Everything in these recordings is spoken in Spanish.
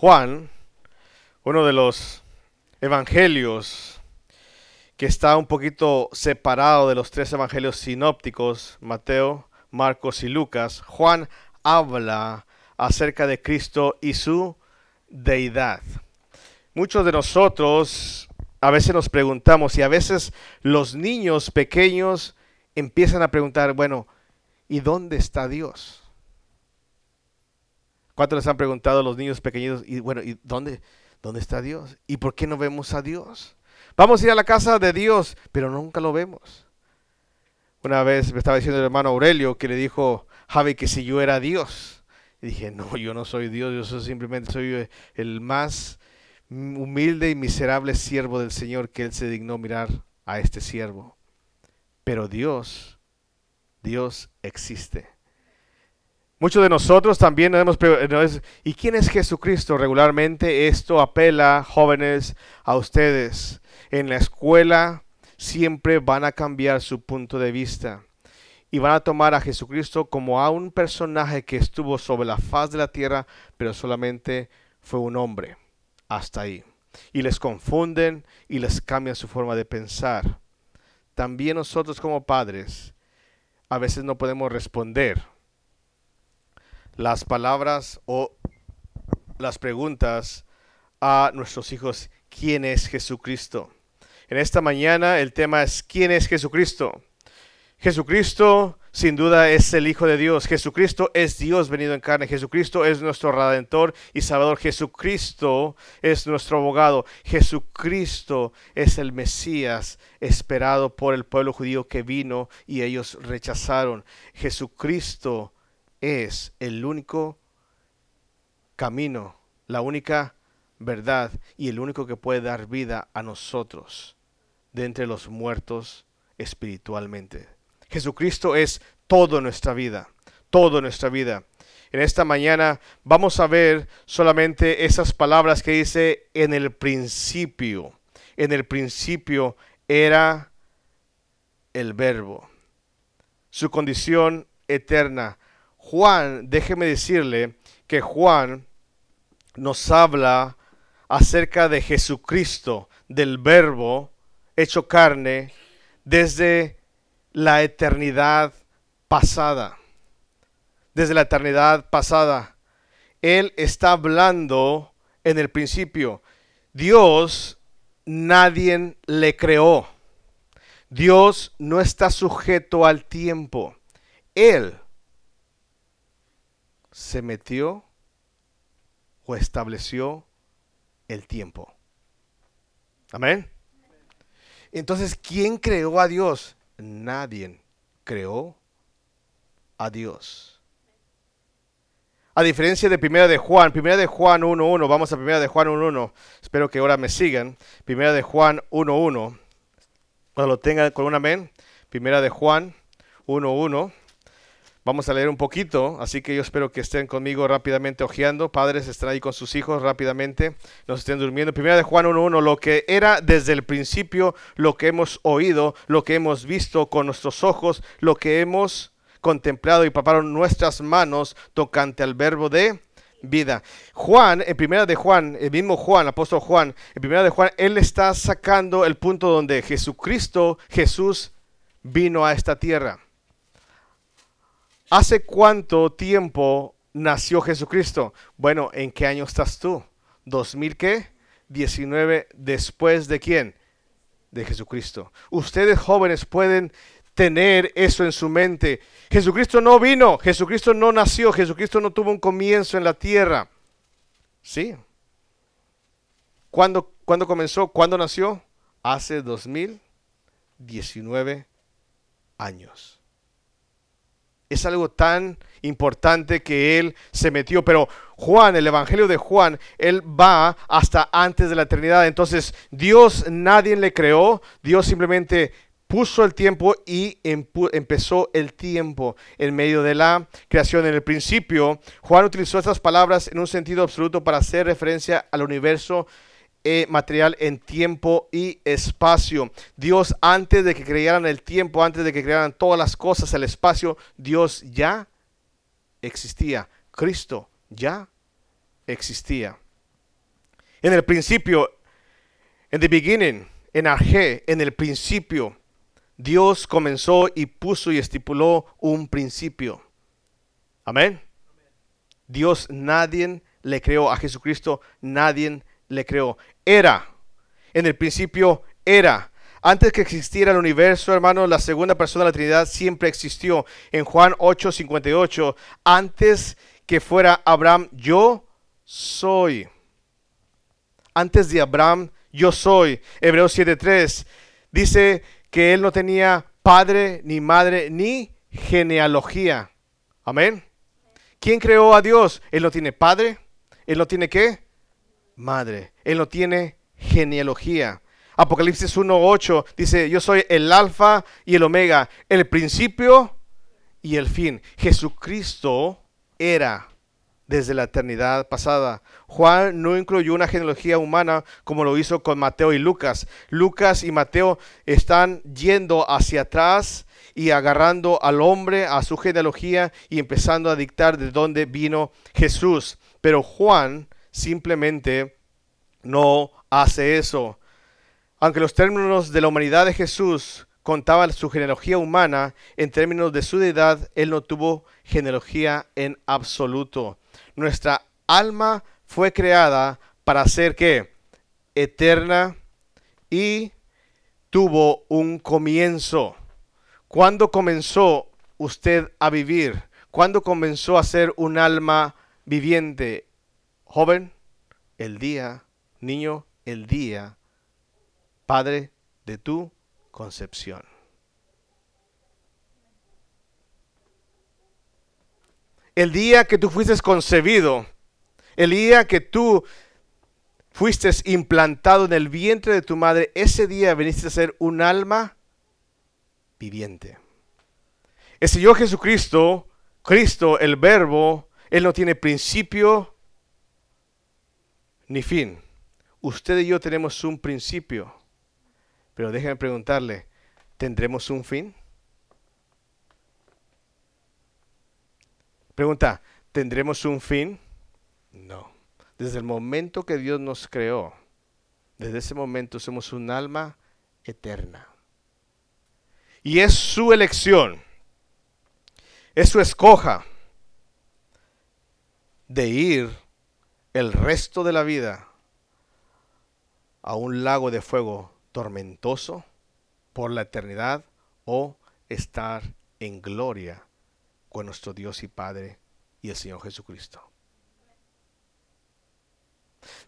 Juan, uno de los evangelios que está un poquito separado de los tres evangelios sinópticos, Mateo, Marcos y Lucas, Juan habla acerca de Cristo y su deidad. Muchos de nosotros a veces nos preguntamos y a veces los niños pequeños empiezan a preguntar, bueno, ¿y dónde está Dios? ¿Cuántos les han preguntado a los niños pequeños, y bueno, ¿y dónde, dónde está Dios? ¿Y por qué no vemos a Dios? Vamos a ir a la casa de Dios, pero nunca lo vemos. Una vez me estaba diciendo el hermano Aurelio que le dijo Javi que si yo era Dios. Y dije, no, yo no soy Dios, yo soy simplemente soy el más humilde y miserable siervo del Señor que Él se dignó mirar a este siervo. Pero Dios, Dios existe. Muchos de nosotros también hemos preguntado, ¿y quién es Jesucristo? Regularmente esto apela, jóvenes, a ustedes. En la escuela siempre van a cambiar su punto de vista y van a tomar a Jesucristo como a un personaje que estuvo sobre la faz de la tierra, pero solamente fue un hombre. Hasta ahí. Y les confunden y les cambian su forma de pensar. También nosotros como padres a veces no podemos responder las palabras o las preguntas a nuestros hijos, ¿quién es Jesucristo? En esta mañana el tema es ¿quién es Jesucristo? Jesucristo sin duda es el Hijo de Dios. Jesucristo es Dios venido en carne. Jesucristo es nuestro Redentor y Salvador. Jesucristo es nuestro abogado. Jesucristo es el Mesías esperado por el pueblo judío que vino y ellos rechazaron. Jesucristo es el único camino, la única verdad y el único que puede dar vida a nosotros de entre los muertos espiritualmente. Jesucristo es toda nuestra vida, toda nuestra vida. En esta mañana vamos a ver solamente esas palabras que dice en el principio. En el principio era el verbo. Su condición eterna Juan, déjeme decirle que Juan nos habla acerca de Jesucristo, del verbo hecho carne, desde la eternidad pasada. Desde la eternidad pasada. Él está hablando en el principio. Dios nadie le creó. Dios no está sujeto al tiempo. Él se metió o estableció el tiempo. Amén. Entonces, ¿quién creó a Dios? Nadie creó a Dios. A diferencia de Primera de Juan, Primera de Juan 1.1, vamos a Primera de Juan 1.1, espero que ahora me sigan. Primera de Juan 1.1, cuando lo tengan con un amén. Primera de Juan 1.1. Vamos a leer un poquito, así que yo espero que estén conmigo rápidamente ojeando. Padres están ahí con sus hijos rápidamente, nos estén durmiendo. Primera de Juan 1.1, lo que era desde el principio, lo que hemos oído, lo que hemos visto con nuestros ojos, lo que hemos contemplado y paparon nuestras manos tocante al verbo de vida. Juan, en primera de Juan, el mismo Juan, apóstol Juan, en primera de Juan, él está sacando el punto donde Jesucristo, Jesús, vino a esta tierra. ¿Hace cuánto tiempo nació Jesucristo? Bueno, ¿en qué año estás tú? ¿2000 qué? 19 después de quién? De Jesucristo. Ustedes jóvenes pueden tener eso en su mente. Jesucristo no vino, Jesucristo no nació, Jesucristo no tuvo un comienzo en la tierra. ¿Sí? ¿Cuándo, ¿cuándo comenzó? ¿Cuándo nació? Hace 2019 años. Es algo tan importante que él se metió. Pero Juan, el Evangelio de Juan, él va hasta antes de la eternidad. Entonces Dios nadie le creó. Dios simplemente puso el tiempo y empezó el tiempo en medio de la creación. En el principio, Juan utilizó estas palabras en un sentido absoluto para hacer referencia al universo eh, material en tiempo y espacio. Dios antes de que crearan el tiempo, antes de que crearan todas las cosas, el espacio, Dios ya existía. Cristo ya existía. En el principio, en the beginning, en Arge, en el principio, Dios comenzó y puso y estipuló un principio. Amén. Dios nadie le creó a Jesucristo, nadie le creó. Era, en el principio era. Antes que existiera el universo, hermano, la segunda persona de la Trinidad siempre existió. En Juan 8, 58, antes que fuera Abraham, yo soy. Antes de Abraham, yo soy. Hebreos 7.3 dice que él no tenía padre, ni madre, ni genealogía. Amén. ¿Quién creó a Dios? Él no tiene padre, él no tiene qué? Madre. Él no tiene genealogía. Apocalipsis 1.8 dice, yo soy el alfa y el omega, el principio y el fin. Jesucristo era desde la eternidad pasada. Juan no incluyó una genealogía humana como lo hizo con Mateo y Lucas. Lucas y Mateo están yendo hacia atrás y agarrando al hombre a su genealogía y empezando a dictar de dónde vino Jesús. Pero Juan simplemente no hace eso. Aunque los términos de la humanidad de Jesús contaban su genealogía humana, en términos de su deidad, él no tuvo genealogía en absoluto. Nuestra alma fue creada para ser que eterna y tuvo un comienzo. ¿Cuándo comenzó usted a vivir? ¿Cuándo comenzó a ser un alma viviente? Joven, el día, niño, el día, padre de tu concepción. el día que tú fuiste concebido, el día que tú fuiste implantado en el vientre de tu madre, ese día veniste a ser un alma viviente. El Señor Jesucristo, Cristo, el Verbo, Él no tiene principio ni fin. Usted y yo tenemos un principio, pero déjeme preguntarle, ¿tendremos un fin? Pregunta, ¿tendremos un fin? No. Desde el momento que Dios nos creó, desde ese momento somos un alma eterna. Y es su elección, es su escoja de ir el resto de la vida a un lago de fuego tormentoso por la eternidad o estar en gloria con nuestro Dios y Padre y el Señor Jesucristo.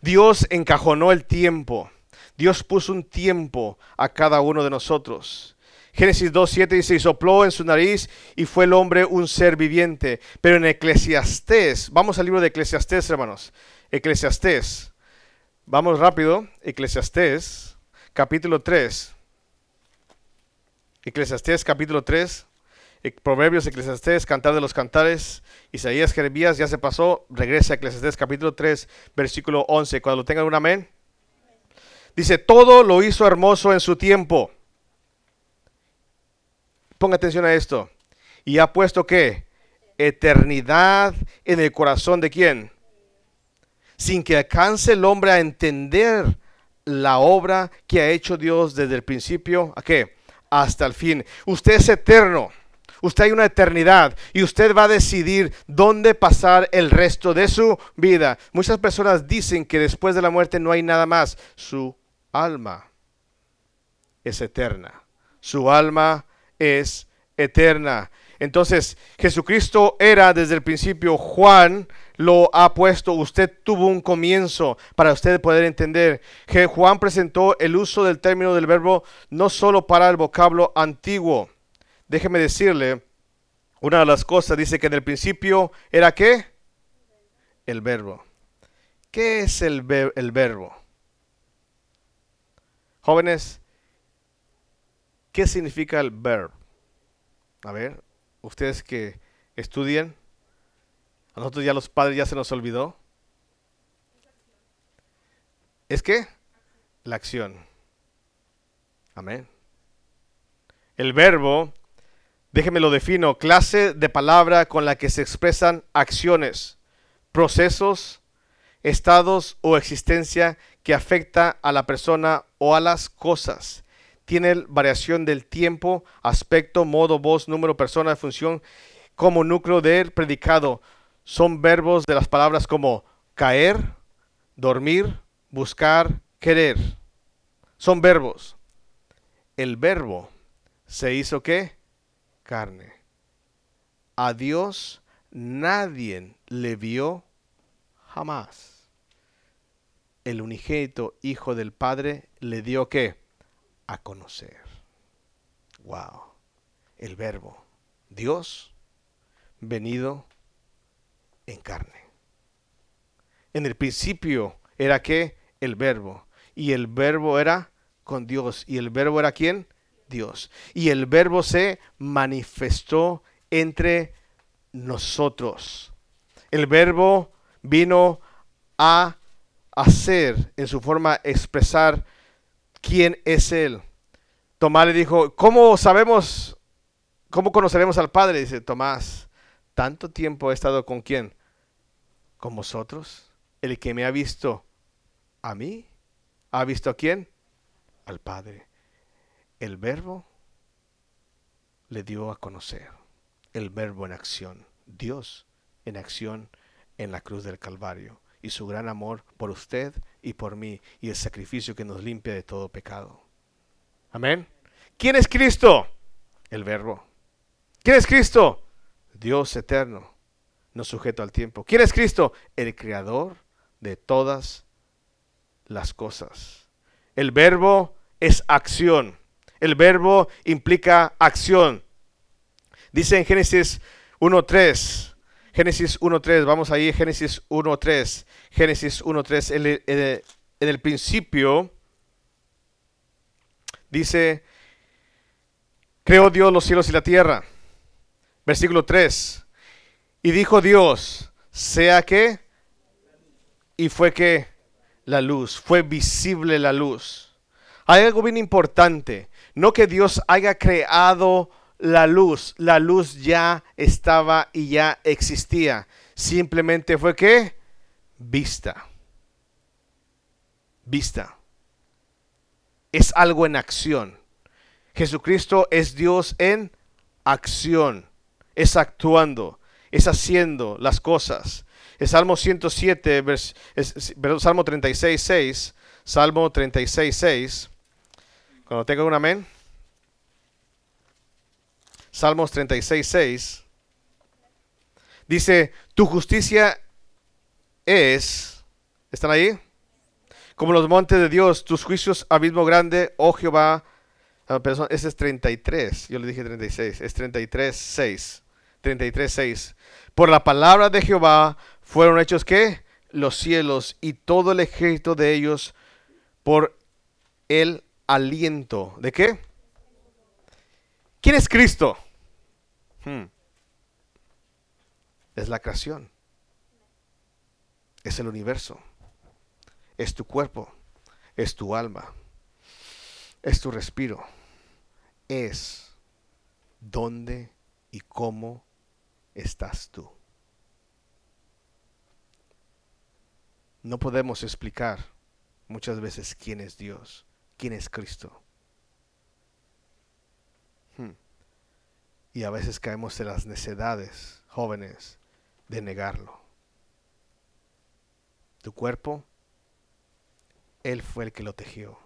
Dios encajonó el tiempo. Dios puso un tiempo a cada uno de nosotros. Génesis 2.7 dice, y sopló en su nariz y fue el hombre un ser viviente. Pero en Eclesiastés, vamos al libro de Eclesiastés, hermanos. Eclesiastés, vamos rápido. Eclesiastés, capítulo 3. Eclesiastés, capítulo 3. Proverbios, Eclesiastés, Cantar de los Cantares, Isaías, Jeremías, ya se pasó, regresa a Eclesiastés capítulo 3, versículo 11. Cuando lo tengan un amén. Dice, todo lo hizo hermoso en su tiempo. Ponga atención a esto. Y ha puesto que eternidad en el corazón de quién? Sin que alcance el hombre a entender la obra que ha hecho Dios desde el principio, ¿a qué? Hasta el fin. Usted es eterno. Usted hay una eternidad y usted va a decidir dónde pasar el resto de su vida. Muchas personas dicen que después de la muerte no hay nada más. Su alma es eterna. Su alma es eterna. Entonces, Jesucristo era desde el principio, Juan lo ha puesto, usted tuvo un comienzo para usted poder entender que Juan presentó el uso del término del verbo no solo para el vocablo antiguo, déjeme decirle, una de las cosas dice que en el principio era qué? El verbo. ¿Qué es el, el verbo? Jóvenes, ¿qué significa el verbo? A ver, ustedes que estudian, a nosotros ya los padres ya se nos olvidó. ¿Es qué? La acción. Amén. El verbo Déjeme lo defino, clase de palabra con la que se expresan acciones, procesos, estados o existencia que afecta a la persona o a las cosas. Tiene variación del tiempo, aspecto, modo, voz, número, persona, función como núcleo del predicado. Son verbos de las palabras como caer, dormir, buscar, querer. Son verbos. El verbo se hizo qué? Carne. A Dios nadie le vio jamás. El unigénito Hijo del Padre le dio qué? A conocer. Wow. El verbo. Dios venido en carne. En el principio era que el verbo. Y el verbo era con Dios. ¿Y el verbo era quién? Dios. Y el verbo se manifestó entre nosotros. El verbo vino a hacer en su forma expresar quién es Él. Tomás le dijo, ¿cómo sabemos, cómo conoceremos al Padre? Dice Tomás, tanto tiempo he estado con quién? Con vosotros. El que me ha visto a mí, ha visto a quién? Al Padre. El verbo le dio a conocer. El verbo en acción. Dios en acción en la cruz del Calvario. Y su gran amor por usted y por mí. Y el sacrificio que nos limpia de todo pecado. Amén. ¿Quién es Cristo? El verbo. ¿Quién es Cristo? Dios eterno, no sujeto al tiempo. ¿Quién es Cristo? El creador de todas las cosas. El verbo es acción. El verbo implica acción. Dice en Génesis 1.3. Génesis 1.3. Vamos ahí, Génesis 1.3. Génesis 1.3. En, en, el principio dice, creó Dios los cielos y la tierra. Versículo 3. Y dijo Dios, sea que, y fue que la luz, fue visible la luz. Hay algo bien importante, no que Dios haya creado la luz, la luz ya estaba y ya existía, simplemente fue que vista, vista. Es algo en acción. Jesucristo es Dios en acción, es actuando, es haciendo las cosas. El Salmo 107, vers, es, perdón, Salmo 36, 6, Salmo 36, 6. Cuando tenga un amén. Salmos 36, 6. Dice, tu justicia es, ¿están ahí? Como los montes de Dios, tus juicios abismo grande, oh Jehová. Ah, perdón, ese es 33, yo le dije 36, es 33, 6. 33, 6. Por la palabra de Jehová fueron hechos que los cielos y todo el ejército de ellos por el aliento. ¿De qué? ¿Quién es Cristo? Hmm. Es la creación. Es el universo. Es tu cuerpo. Es tu alma. Es tu respiro. Es dónde y cómo estás tú. No podemos explicar muchas veces quién es Dios, quién es Cristo. Hmm. Y a veces caemos en las necedades, jóvenes, de negarlo. Tu cuerpo, Él fue el que lo tejió.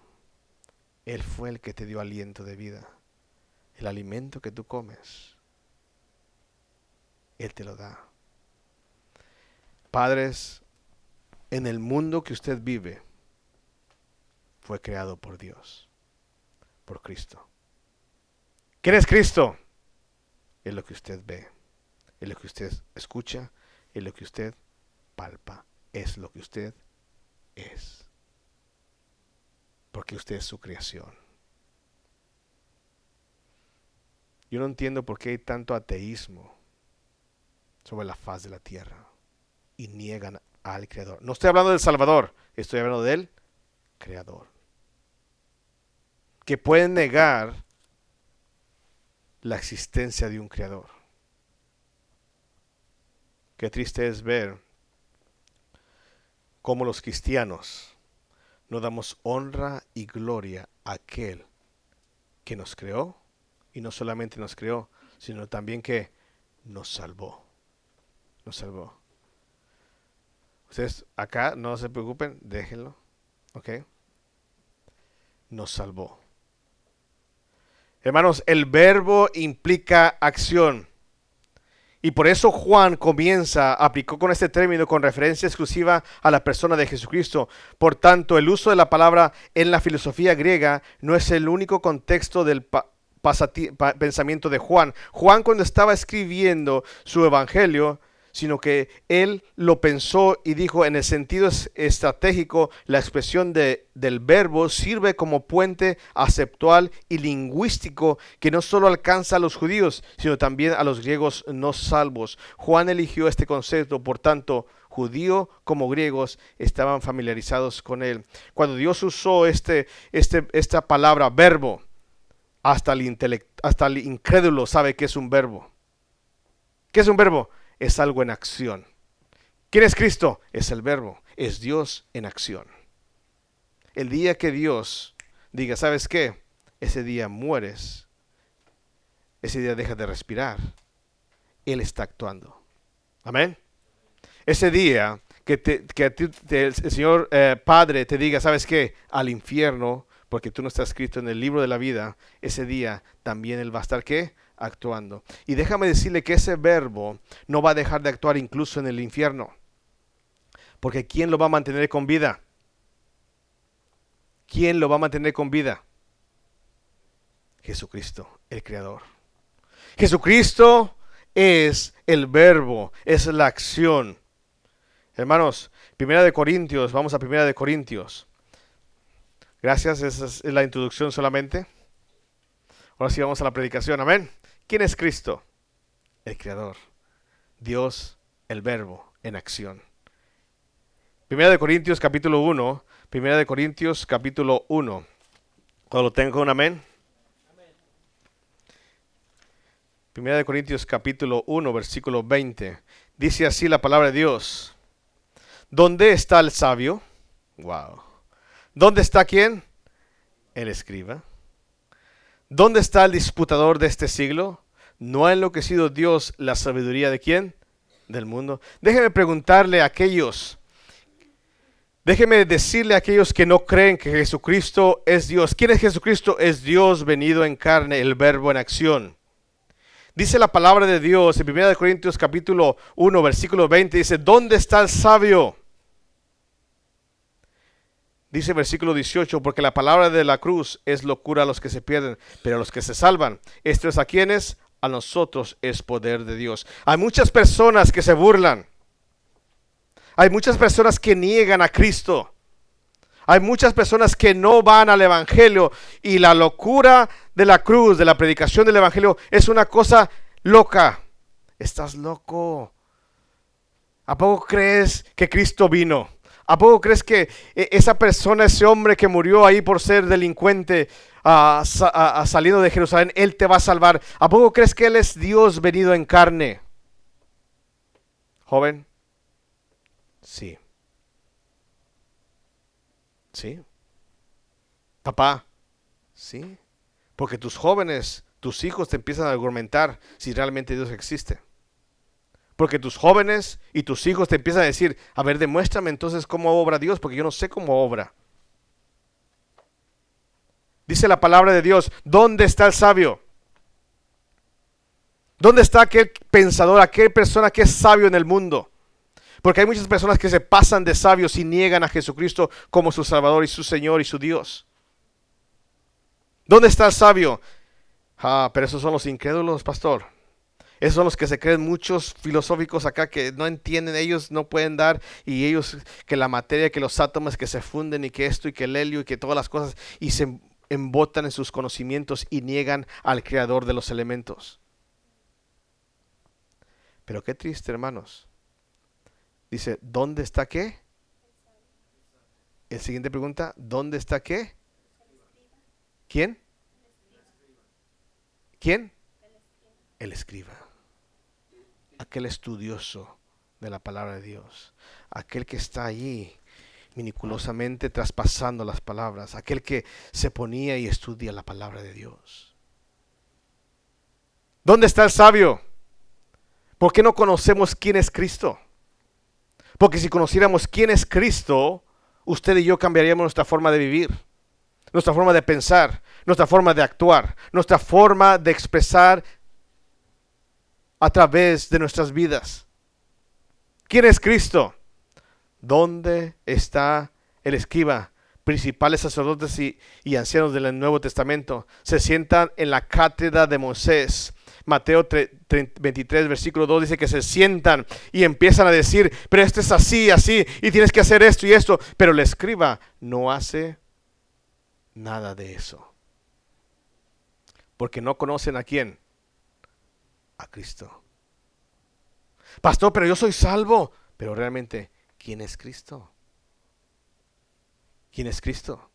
Él fue el que te dio aliento de vida. El alimento que tú comes, Él te lo da. Padres, en el mundo que usted vive fue creado por Dios, por Cristo. ¿Quién es Cristo? Es lo que usted ve, es lo que usted escucha, es lo que usted palpa, es lo que usted es. Porque usted es su creación. Yo no entiendo por qué hay tanto ateísmo sobre la faz de la tierra y niegan al Creador. No estoy hablando del Salvador, estoy hablando del Creador. Que pueden negar la existencia de un Creador. Qué triste es ver como los cristianos no damos honra y gloria a aquel que nos creó y no solamente nos creó, sino también que nos salvó. Nos salvó. Ustedes acá no se preocupen, déjenlo. ¿Ok? Nos salvó. Hermanos, el verbo implica acción. Y por eso Juan comienza, aplicó con este término con referencia exclusiva a la persona de Jesucristo. Por tanto, el uso de la palabra en la filosofía griega no es el único contexto del pensamiento de Juan. Juan cuando estaba escribiendo su evangelio, sino que él lo pensó y dijo en el sentido estratégico, la expresión de, del verbo sirve como puente aceptual y lingüístico que no solo alcanza a los judíos, sino también a los griegos no salvos. Juan eligió este concepto, por tanto, judío como griegos estaban familiarizados con él. Cuando Dios usó este, este, esta palabra verbo, hasta el, hasta el incrédulo sabe que es un verbo. ¿Qué es un verbo? Es algo en acción. ¿Quién es Cristo? Es el verbo, es Dios en acción. El día que Dios diga, ¿sabes qué? Ese día mueres, ese día deja de respirar, Él está actuando. Amén. Ese día que, el Señor eh, Padre te diga, ¿sabes qué? Al infierno, porque tú no estás escrito en el libro de la vida, ese día también Él va a estar, ¿qué? Actuando. Y déjame decirle que ese verbo no va a dejar de actuar incluso en el infierno. Porque ¿quién lo va a mantener con vida? ¿Quién lo va a mantener con vida? Jesucristo, el Creador. Jesucristo es el verbo, es la acción. Hermanos, Primera de Corintios, vamos a Primera de Corintios. Gracias, esa es la introducción solamente. Ahora sí vamos a la predicación, amén. ¿Quién es Cristo? El Creador. Dios, el Verbo, en acción. Primera de Corintios capítulo 1. Primera de Corintios capítulo 1. Cuando lo tengo un amén. Primera de Corintios capítulo 1, versículo 20. Dice así la palabra de Dios. ¿Dónde está el sabio? Wow. ¿Dónde está quién? El escriba. ¿Dónde está el disputador de este siglo? ¿No ha enloquecido Dios la sabiduría de quién? Del mundo. Déjeme preguntarle a aquellos, déjeme decirle a aquellos que no creen que Jesucristo es Dios. ¿Quién es Jesucristo? Es Dios venido en carne, el verbo en acción. Dice la palabra de Dios en 1 Corintios capítulo 1, versículo 20, dice, ¿dónde está el sabio? Dice versículo 18, porque la palabra de la cruz es locura a los que se pierden, pero a los que se salvan, esto es a quienes, a nosotros es poder de Dios. Hay muchas personas que se burlan. Hay muchas personas que niegan a Cristo. Hay muchas personas que no van al Evangelio y la locura de la cruz, de la predicación del Evangelio, es una cosa loca. Estás loco. ¿A poco crees que Cristo vino? ¿A poco crees que e, esa persona, ese hombre que murió ahí por ser delincuente, uh, saliendo de Jerusalén, Él te va a salvar? ¿A poco crees que Él es Dios venido en carne? Joven, sí. Sí. Papá, sí. Porque tus jóvenes, tus hijos te empiezan a argumentar si realmente Dios existe. Porque tus jóvenes y tus hijos te empiezan a decir, a ver, demuéstrame entonces cómo obra Dios, porque yo no sé cómo obra. Dice la palabra de Dios, ¿dónde está el sabio? ¿Dónde está aquel pensador, aquella persona que es sabio en el mundo? Porque hay muchas personas que se pasan de sabios y niegan a Jesucristo como su Salvador y su Señor y su Dios. ¿Dónde está el sabio? Ah, pero esos son los incrédulos, pastor. Esos son los que se creen muchos filosóficos acá que no entienden, ellos no pueden dar y ellos que la materia, que los átomos que se funden y que esto y que el helio y que todas las cosas y se embotan en sus conocimientos y niegan al creador de los elementos. Pero qué triste, hermanos. Dice, ¿dónde está qué? El siguiente pregunta, ¿dónde está qué? ¿Quién? ¿Quién? El escriba aquel estudioso de la palabra de Dios, aquel que está allí miniculosamente traspasando las palabras, aquel que se ponía y estudia la palabra de Dios. ¿Dónde está el sabio? ¿Por qué no conocemos quién es Cristo? Porque si conociéramos quién es Cristo, usted y yo cambiaríamos nuestra forma de vivir, nuestra forma de pensar, nuestra forma de actuar, nuestra forma de expresar a través de nuestras vidas. ¿Quién es Cristo? ¿Dónde está el escriba? Principales sacerdotes y, y ancianos del Nuevo Testamento se sientan en la cátedra de Moisés Mateo 23, versículo 2 dice que se sientan y empiezan a decir, pero esto es así, así, y tienes que hacer esto y esto. Pero el escriba no hace nada de eso. Porque no conocen a quién. A Cristo. Pastor, pero yo soy salvo. Pero realmente, ¿quién es Cristo? ¿Quién es Cristo?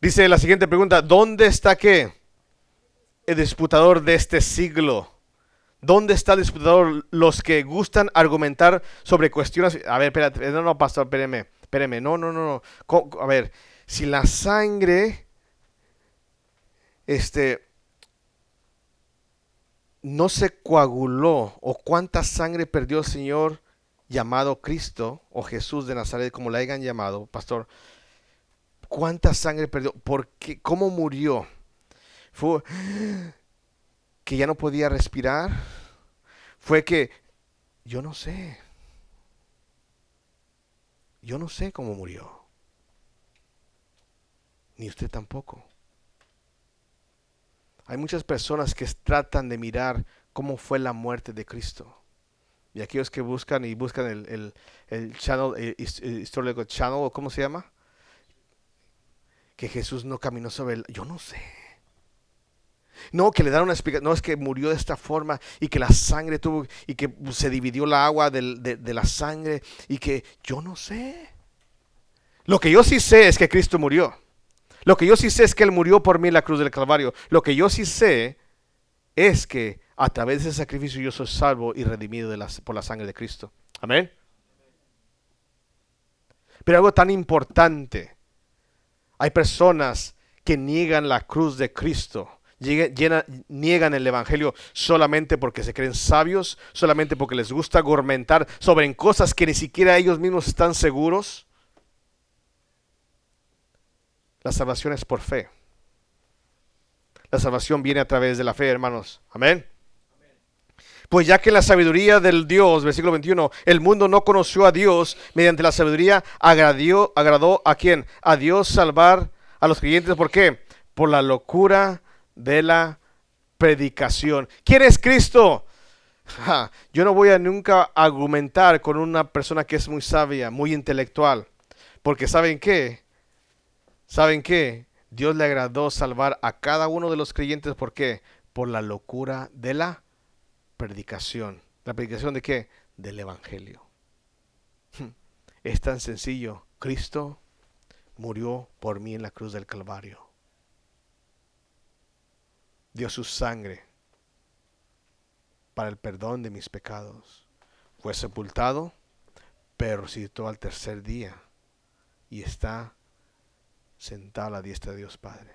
Dice la siguiente pregunta, ¿dónde está qué? el disputador de este siglo? ¿Dónde está el disputador? Los que gustan argumentar sobre cuestiones. A ver, espérate, no, no, pastor, espéreme, espéreme, no, no, no, no. A ver, si la sangre, este, no se coaguló, o cuánta sangre perdió el Señor llamado Cristo, o Jesús de Nazaret, como la hayan llamado, pastor, cuánta sangre perdió, ¿por qué? ¿Cómo murió? fue que ya no podía respirar, fue que yo no sé, yo no sé cómo murió, ni usted tampoco. Hay muchas personas que tratan de mirar cómo fue la muerte de Cristo. Y aquellos que buscan y buscan el, el, el channel, el, histórico channel, ¿cómo se llama? Que Jesús no caminó sobre el... Yo no sé. No, que le dan una explicación. No, es que murió de esta forma y que la sangre tuvo y que se dividió la agua de, de la sangre y que yo no sé. Lo que yo sí sé es que Cristo murió. Lo que yo sí sé es que Él murió por mí en la cruz del Calvario. Lo que yo sí sé es que a través de ese sacrificio yo soy salvo y redimido por la sangre de Cristo. Amén. Pero algo tan importante. Hay personas que niegan la cruz de Cristo niegan el Evangelio solamente porque se creen sabios, solamente porque les gusta gormentar sobre cosas que ni siquiera ellos mismos están seguros. La salvación es por fe. La salvación viene a través de la fe, hermanos. Amén. Pues ya que la sabiduría del Dios, versículo 21, el mundo no conoció a Dios, mediante la sabiduría agradó, agradó a quién? A Dios salvar a los creyentes. ¿Por qué? Por la locura de la predicación. ¿Quién es Cristo? yo no voy a nunca argumentar con una persona que es muy sabia, muy intelectual, porque ¿saben qué? ¿Saben qué? Dios le agradó salvar a cada uno de los creyentes, ¿por qué? Por la locura de la predicación. ¿La predicación de qué? Del Evangelio. Es tan sencillo. Cristo murió por mí en la cruz del Calvario dio su sangre para el perdón de mis pecados. Fue sepultado, pero resucitó al tercer día y está sentado a la diestra de Dios Padre.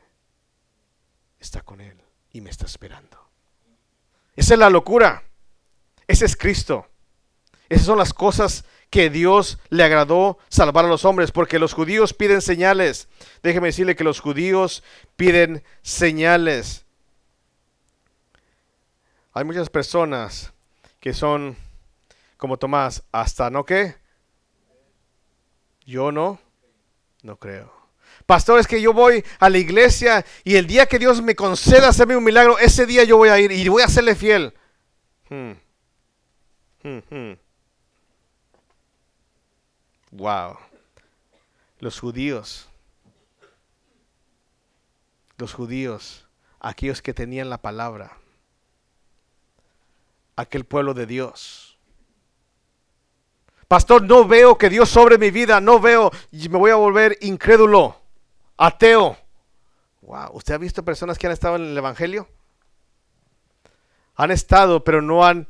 Está con Él y me está esperando. Esa es la locura. Ese es Cristo. Esas son las cosas que Dios le agradó salvar a los hombres, porque los judíos piden señales. Déjeme decirle que los judíos piden señales. Hay muchas personas que son como Tomás, hasta no qué. Yo no, no creo. Pastor, es que yo voy a la iglesia y el día que Dios me conceda hacerme un milagro, ese día yo voy a ir y voy a serle fiel. Hmm. Hmm, hmm. Wow. Los judíos, los judíos, aquellos que tenían la palabra, aquel pueblo de Dios. Pastor, no veo que Dios sobre mi vida, no veo me voy a volver incrédulo, ateo. Wow, ¿usted ha visto personas que han estado en el Evangelio? Han estado, pero no han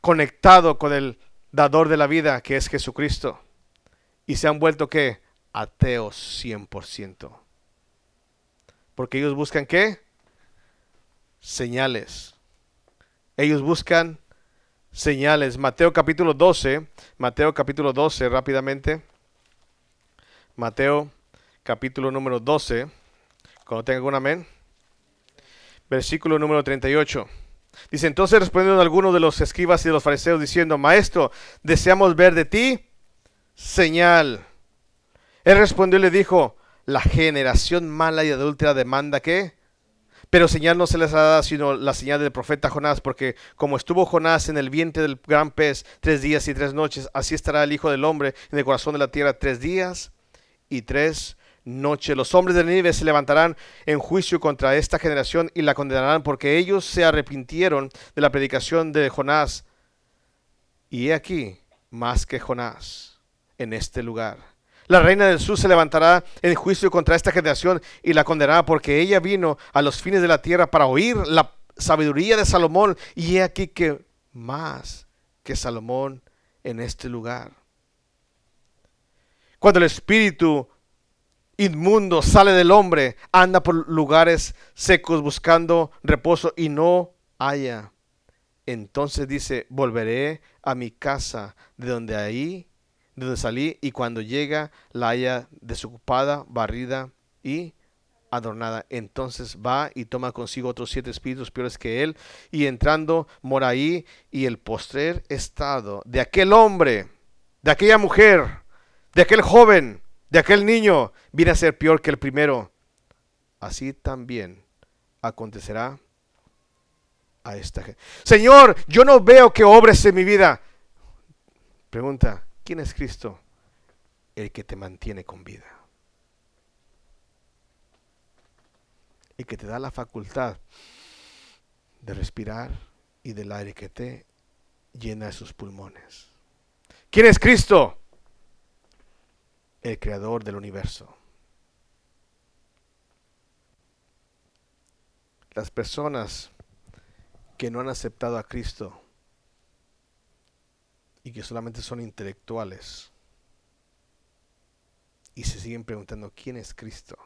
conectado con el dador de la vida, que es Jesucristo. y se han vuelto qué? Ateos 100%. Porque ellos buscan qué? Señales. Ellos buscan señales. Mateo capítulo 12, Mateo capítulo 12 rápidamente. Mateo capítulo número 12. Cuando tenga algún amén. Versículo número 38. Dice, entonces respondieron algunos de los escribas y de los fariseos diciendo, Maestro, deseamos ver de ti señal. Él respondió y le dijo, la generación mala y adúltera demanda que, pero señal no se les ha dado sino la señal del profeta Jonás, porque como estuvo Jonás en el vientre del gran pez tres días y tres noches, así estará el Hijo del Hombre en el corazón de la tierra tres días y tres noche. Los hombres de Nínive se levantarán en juicio contra esta generación y la condenarán porque ellos se arrepintieron de la predicación de Jonás. Y he aquí, más que Jonás, en este lugar. La reina del sur se levantará en juicio contra esta generación y la condenará porque ella vino a los fines de la tierra para oír la sabiduría de Salomón. Y he aquí que más que Salomón en este lugar. Cuando el Espíritu inmundo sale del hombre, anda por lugares secos buscando reposo y no haya. Entonces dice, volveré a mi casa de donde ahí, de donde salí, y cuando llega la haya desocupada, barrida y adornada. Entonces va y toma consigo otros siete espíritus peores que él, y entrando mora ahí, y el postrer estado de aquel hombre, de aquella mujer, de aquel joven, de aquel niño viene a ser peor que el primero. Así también acontecerá a esta gente. Señor, yo no veo que obres en mi vida. Pregunta, ¿quién es Cristo? El que te mantiene con vida. El que te da la facultad de respirar y del aire que te llena sus pulmones. ¿Quién es Cristo? El creador del universo. Las personas que no han aceptado a Cristo y que solamente son intelectuales y se siguen preguntando quién es Cristo.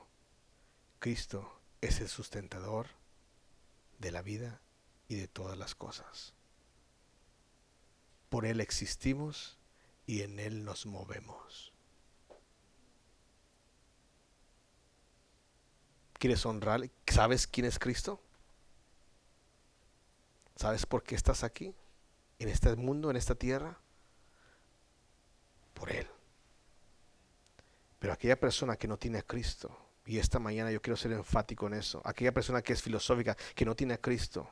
Cristo es el sustentador de la vida y de todas las cosas. Por Él existimos y en Él nos movemos. ¿Quieres honrar? ¿Sabes quién es Cristo? ¿Sabes por qué estás aquí? En este mundo, en esta tierra. Por Él. Pero aquella persona que no tiene a Cristo, y esta mañana yo quiero ser enfático en eso, aquella persona que es filosófica, que no tiene a Cristo,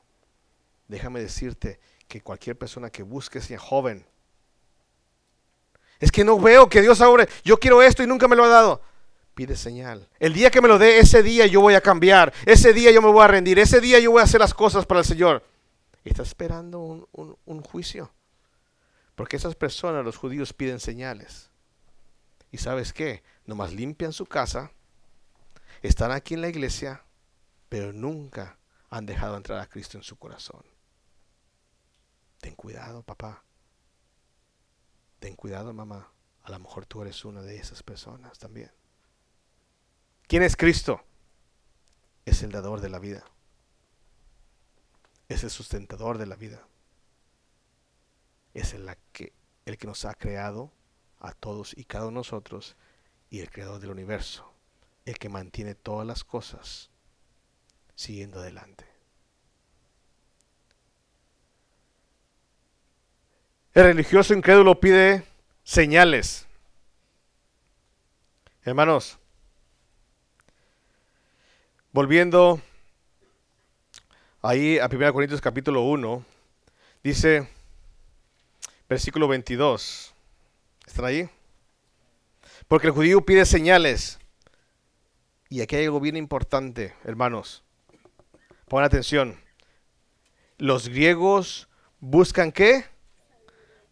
déjame decirte que cualquier persona que busque, sea joven, es que no veo que Dios ahora, yo quiero esto y nunca me lo ha dado pide señal. El día que me lo dé, ese día yo voy a cambiar. Ese día yo me voy a rendir. Ese día yo voy a hacer las cosas para el Señor. está esperando un, juicio. Porque esas personas, los judíos, piden señales. ¿Y sabes qué? Nomás limpian su casa, están aquí en la iglesia, pero nunca han dejado entrar a Cristo en su corazón. Ten cuidado, papá. Ten cuidado, mamá. A lo mejor tú eres una de esas personas también. ¿Quién es Cristo? Es el dador de la vida. Es el sustentador de la vida. Es el que, el que nos ha creado a todos y cada uno de nosotros y el creador del universo. El que mantiene todas las cosas siguiendo adelante. El religioso incrédulo pide señales. Hermanos, Volviendo ahí a 1 Corintios capítulo 1, dice versículo 22. ¿Están ahí? Porque el judío pide señales. Y aquí hay algo bien importante, hermanos. Pongan atención. Los griegos buscan qué?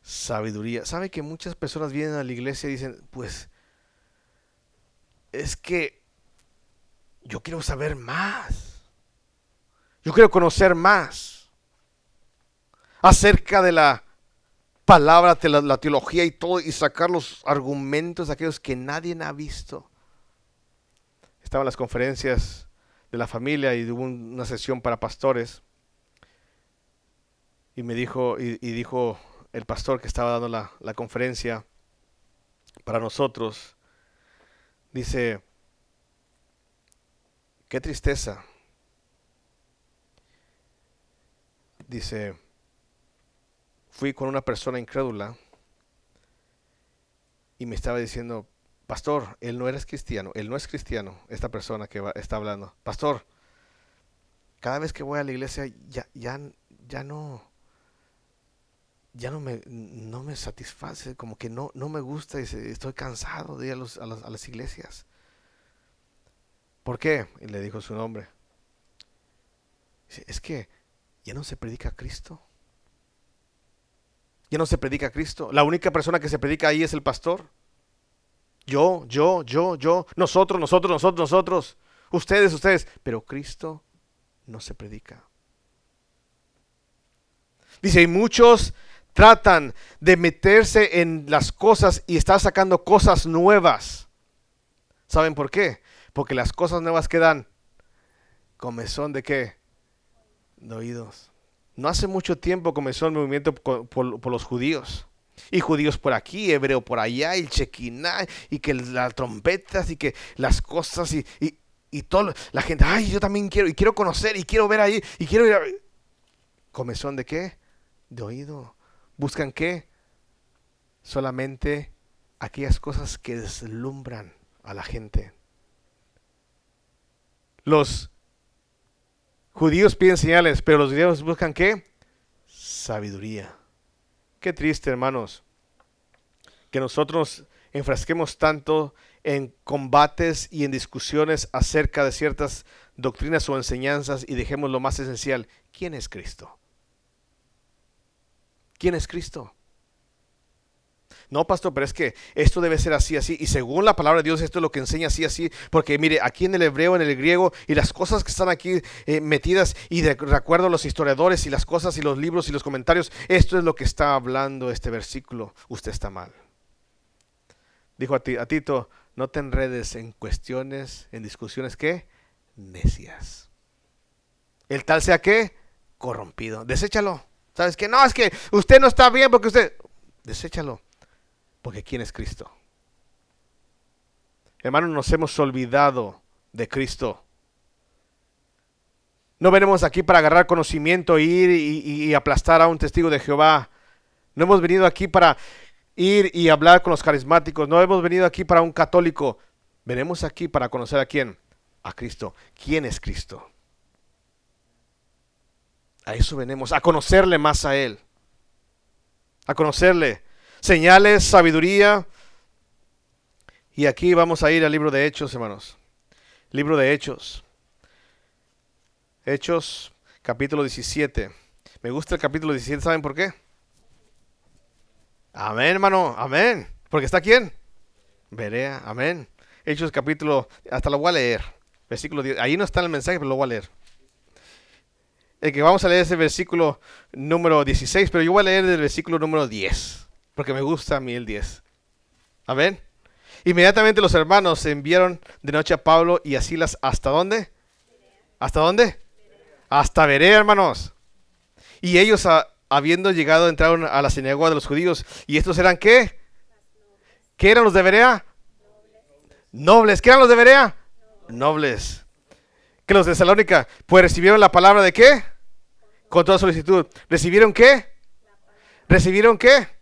Sabiduría. ¿Sabe que muchas personas vienen a la iglesia y dicen, pues, es que yo quiero saber más. Yo quiero conocer más acerca de la palabra, la, la teología y todo, y sacar los argumentos de aquellos que nadie ha visto. Estaban las conferencias de la familia y hubo una sesión para pastores. Y me dijo, y, dijo el pastor que estaba dando la conferencia para nosotros, dice, qué tristeza. Dice, fui con una persona incrédula y me estaba diciendo, pastor, él no eres cristiano, él no es cristiano, esta persona que está hablando. Pastor, cada vez que voy a la iglesia ya, ya, ya no, ya no me, no me satisface, como que no, no me gusta y estoy cansado de ir a, los, a, las, a las iglesias. ¿Por qué? Y le dijo su nombre. Es que ya no se predica a Cristo. Ya no se predica a Cristo. La única persona que se predica ahí es el pastor. Yo, yo, yo, yo, nosotros, nosotros, nosotros, nosotros, ustedes, ustedes. Pero Cristo no se predica. Dice, y muchos tratan de meterse en las cosas y están sacando cosas nuevas. ¿Saben por qué? Porque las cosas nuevas quedan comezón de qué? De oídos. No hace mucho tiempo comenzó el movimiento por los judíos. Y judíos por aquí, hebreo por allá, el chequiná, y que las trompetas, y que las cosas, y, y, y todo. La gente, ay, yo también quiero, y quiero conocer, y quiero ver ahí, y quiero ir a... ¿Comezón de qué? De oído. ¿Buscan qué? Solamente aquellas cosas que deslumbran a la gente. Los judíos piden señales, pero los judíos buscan qué? Sabiduría. Qué triste, hermanos, que nosotros enfrasquemos tanto en combates y en discusiones acerca de ciertas doctrinas o enseñanzas y dejemos lo más esencial. ¿Quién es Cristo? ¿Quién es Cristo? No, pastor, pero es que esto debe ser así, así. Y según la palabra de Dios, esto es lo que enseña así, así. Porque mire, aquí en el hebreo, en el griego, y las cosas que están aquí eh, metidas, y de, acuerdo a los historiadores, y las cosas, y los libros, y los comentarios, esto es lo que está hablando este versículo. Usted está mal. Dijo a, ti, a Tito, no te enredes en cuestiones, en discusiones que necias. El tal sea que corrompido. Deséchalo. ¿Sabes que No, es que usted no está bien porque usted... Deséchalo. Porque ¿quién es Cristo? Hermanos, nos hemos olvidado de Cristo. No venimos aquí para agarrar conocimiento, ir y, aplastar a un testigo de Jehová. No hemos venido aquí para ir y hablar con los carismáticos. No hemos venido aquí para un católico. Venimos aquí para conocer a quién. A Cristo. ¿Quién es Cristo? A eso venimos, a conocerle más a Él. A conocerle señales, sabiduría. Y aquí vamos a ir al libro de Hechos, hermanos. Libro de Hechos. Hechos, capítulo 17. Me gusta el capítulo 17, ¿saben por qué? Amén, hermano, amén. Porque está quién? Berea, amén. Hechos capítulo, hasta lo voy a leer. Versículo 10. Ahí no está el mensaje, pero lo voy a leer. El que vamos a leer es el versículo número 16, pero yo voy a leer el versículo número 10 porque me gusta a mí el 10. Amén. Inmediatamente los hermanos se enviaron de noche a Pablo y a Silas. ¿Hasta dónde? ¿Hasta dónde? Hasta Berea, hermanos. Y ellos, habiendo llegado, entraron a la sinagoga de los judíos. ¿Y estos eran qué? ¿Qué eran los de Berea? Nobles. ¿Qué eran los de Berea? Nobles. ¿Qué los de Salónica? Pues recibieron la palabra de qué? Con toda solicitud. ¿Recibieron qué? ¿Recibieron qué?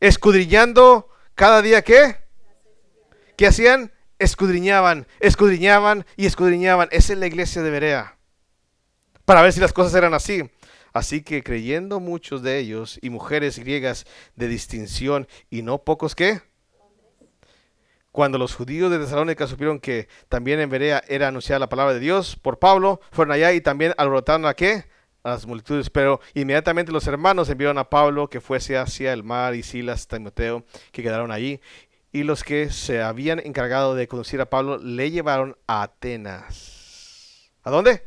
Escudriñando cada día qué? ¿Qué hacían? Escudriñaban, escudriñaban y escudriñaban. Esa es la iglesia de Berea. Para ver si las cosas eran así. Así que creyendo muchos de ellos y mujeres griegas de distinción y no pocos qué? Cuando los judíos de Tesalónica supieron que también en Berea era anunciada la palabra de Dios por Pablo, fueron allá y también alborotaron a qué? Las multitudes, pero inmediatamente los hermanos enviaron a Pablo que fuese hacia el mar y Silas, Timoteo, que quedaron allí, y los que se habían encargado de conducir a Pablo le llevaron a Atenas. ¿A dónde?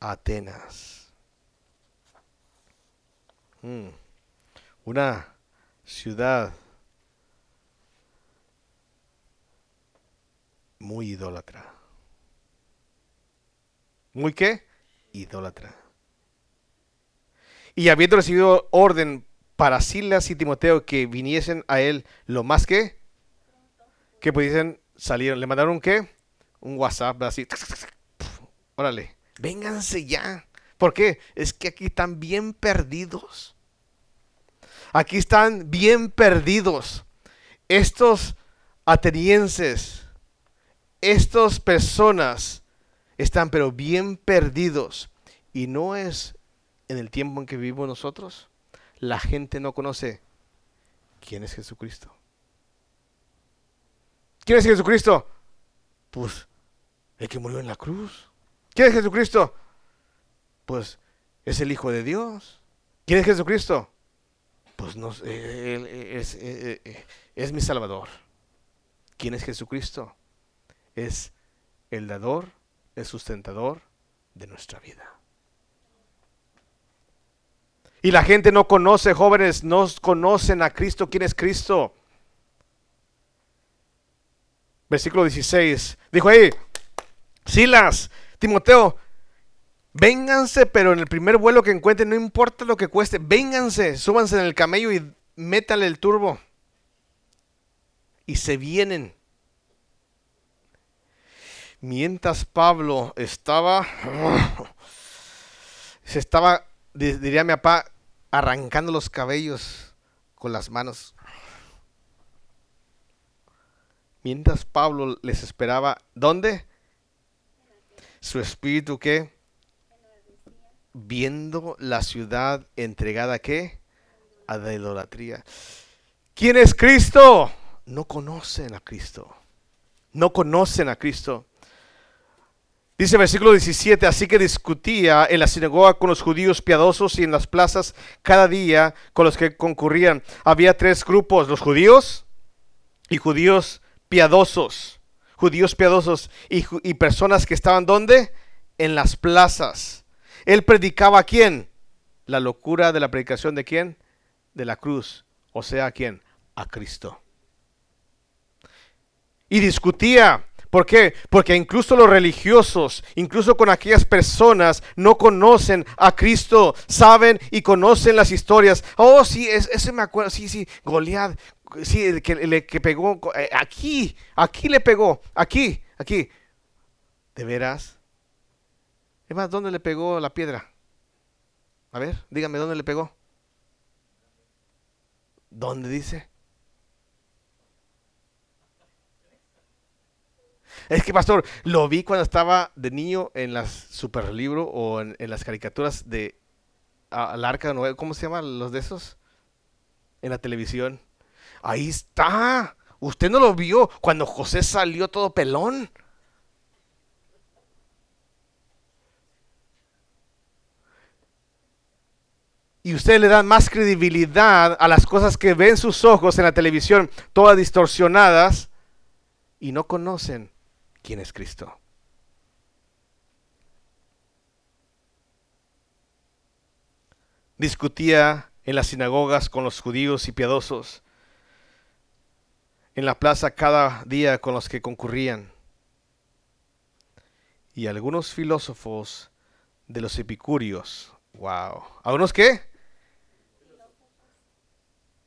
Atenas. Mm. Una ciudad muy idólatra. ¿Muy qué? Idólatra. Y habiendo recibido orden para Silas y Timoteo que viniesen a él lo más que, que pudiesen salir. ¿Le mandaron qué? Un WhatsApp así. Órale, vénganse ya. ¿Por qué? Es que aquí están bien perdidos. Aquí están bien perdidos. Estos atenienses, estas personas están pero bien perdidos. Y no es en el tiempo en que vivimos nosotros. La gente no conoce quién es Jesucristo. ¿Quién es Jesucristo? Pues el que murió en la cruz. ¿Quién es Jesucristo? Pues es el Hijo de Dios. ¿Quién es Jesucristo? Pues no, él es, es, es mi Salvador. ¿Quién es Jesucristo? Es el dador, el sustentador de nuestra vida. Y la gente no conoce, jóvenes, no conocen a Cristo. ¿Quién es Cristo? Versículo 16. Dijo ahí, Silas, Timoteo, vénganse, pero en el primer vuelo que encuentren, no importa lo que cueste, vénganse, súbanse en el camello y métale el turbo. Y se vienen. Mientras Pablo estaba, se estaba, diría mi papá, arrancando los cabellos con las manos. Mientras Pablo les esperaba, ¿dónde? Su espíritu que viendo la ciudad entregada a la idolatría. ¿Quién es Cristo? No conocen a Cristo. No conocen a Cristo. Dice versículo 17, así que discutía en la sinagoga con los judíos piadosos y en las plazas cada día con los que concurrían. Había tres grupos, los judíos y judíos piadosos, judíos piadosos y, y personas que estaban ¿dónde? En las plazas. Él predicaba a quién? La locura de la predicación de quién? De la cruz. O sea, ¿a quién? A Cristo. Y discutía ¿Por qué? Porque incluso los religiosos, incluso con aquellas personas, no conocen a Cristo, saben y conocen las historias. Oh, sí, ese me acuerdo, sí, sí, Goliat, sí, que, le que pegó, eh, aquí, aquí le pegó, aquí, aquí. ¿De veras? Es más, ¿dónde le pegó la piedra? A ver, dígame, ¿dónde le pegó? ¿Dónde dice? Es que, pastor, lo vi cuando estaba de niño en las super libro o en, las caricaturas de al arca de ¿Cómo se llaman los de esos? En la televisión. Ahí está. Usted no lo vio cuando José salió todo pelón. y ustedes le dan más credibilidad a las cosas que ven sus ojos en la televisión, todas distorsionadas, y no conocen quién es Cristo. Discutía en las sinagogas con los judíos y piadosos, en la plaza cada día con los que concurrían. Y algunos filósofos de los epicúreos, wow, ¿algunos qué?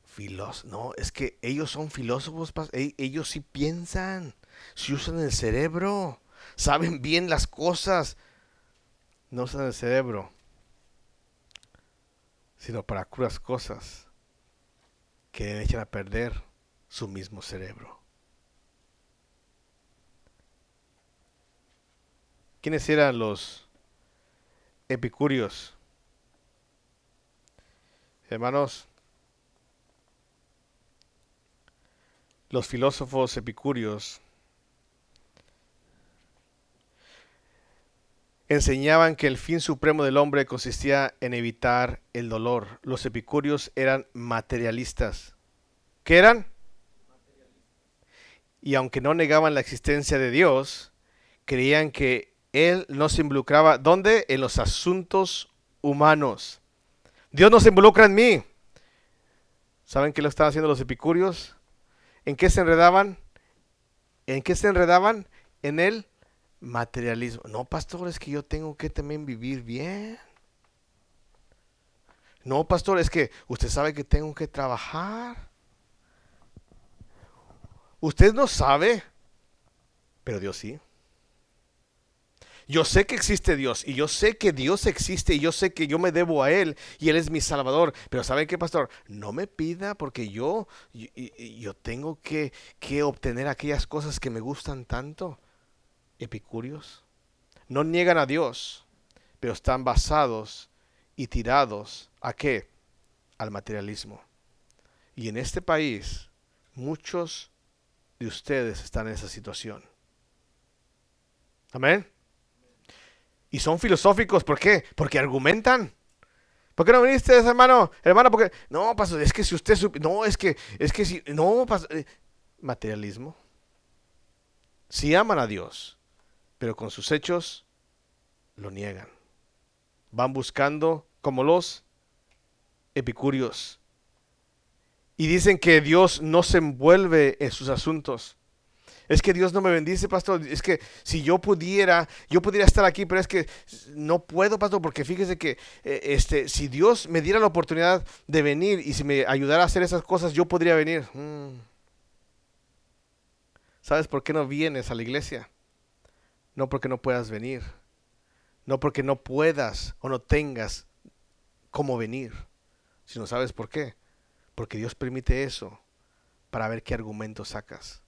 Filós no, es que ellos son filósofos, e-, ellos sí piensan si usan el cerebro, saben bien las cosas, no usan el cerebro, sino para curas cosas que echan a perder su mismo cerebro. ¿Quiénes eran los epicúreos? Hermanos, los filósofos epicúreos enseñaban que el fin supremo del hombre consistía en evitar el dolor. Los epicúreos eran materialistas. ¿Qué eran? Y aunque no negaban la existencia de Dios, creían que Él no se involucraba, ¿dónde? En los asuntos humanos. Dios no se involucra en mí. ¿Saben qué lo estaban haciendo los epicúreos? ¿En qué se enredaban? ¿En qué se enredaban? En el materialismo. No, pastor, es que yo tengo que también vivir bien. No, pastor, es que usted sabe que tengo que trabajar. Usted no sabe, pero Dios sí. Yo sé que existe Dios y yo sé que Dios existe y yo sé que yo me debo a Él y Él es mi Salvador. Pero ¿sabe qué, pastor? No me pida porque yo, yo, tengo que, que obtener aquellas cosas que me gustan tanto. Epicúreos. No niegan a Dios, pero están basados y tirados a qué? Al materialismo. Y en este país, muchos de ustedes están en esa situación. Amén. Y son filosóficos, ¿por qué? Porque argumentan. ¿Por qué no viniste, hermano? Hermano, porque no, pastor, es que si usted no, es que es que si no, pastor, eh, materialismo. Si aman a Dios, pero con sus hechos lo niegan. Van buscando como los epicúreos. Y dicen que Dios no se envuelve en sus asuntos. Es que Dios no me bendice, pastor. Es que si yo pudiera, yo pudiera estar aquí, pero es que no puedo, pastor, porque fíjese que eh, este, si Dios me diera la oportunidad de venir y si me ayudara a hacer esas cosas, yo podría venir. Mm. ¿Sabes por qué no vienes a la iglesia? No porque no puedas venir, no porque no puedas o no tengas cómo venir, sino sabes por qué. Porque Dios permite eso para ver qué argumento sacas.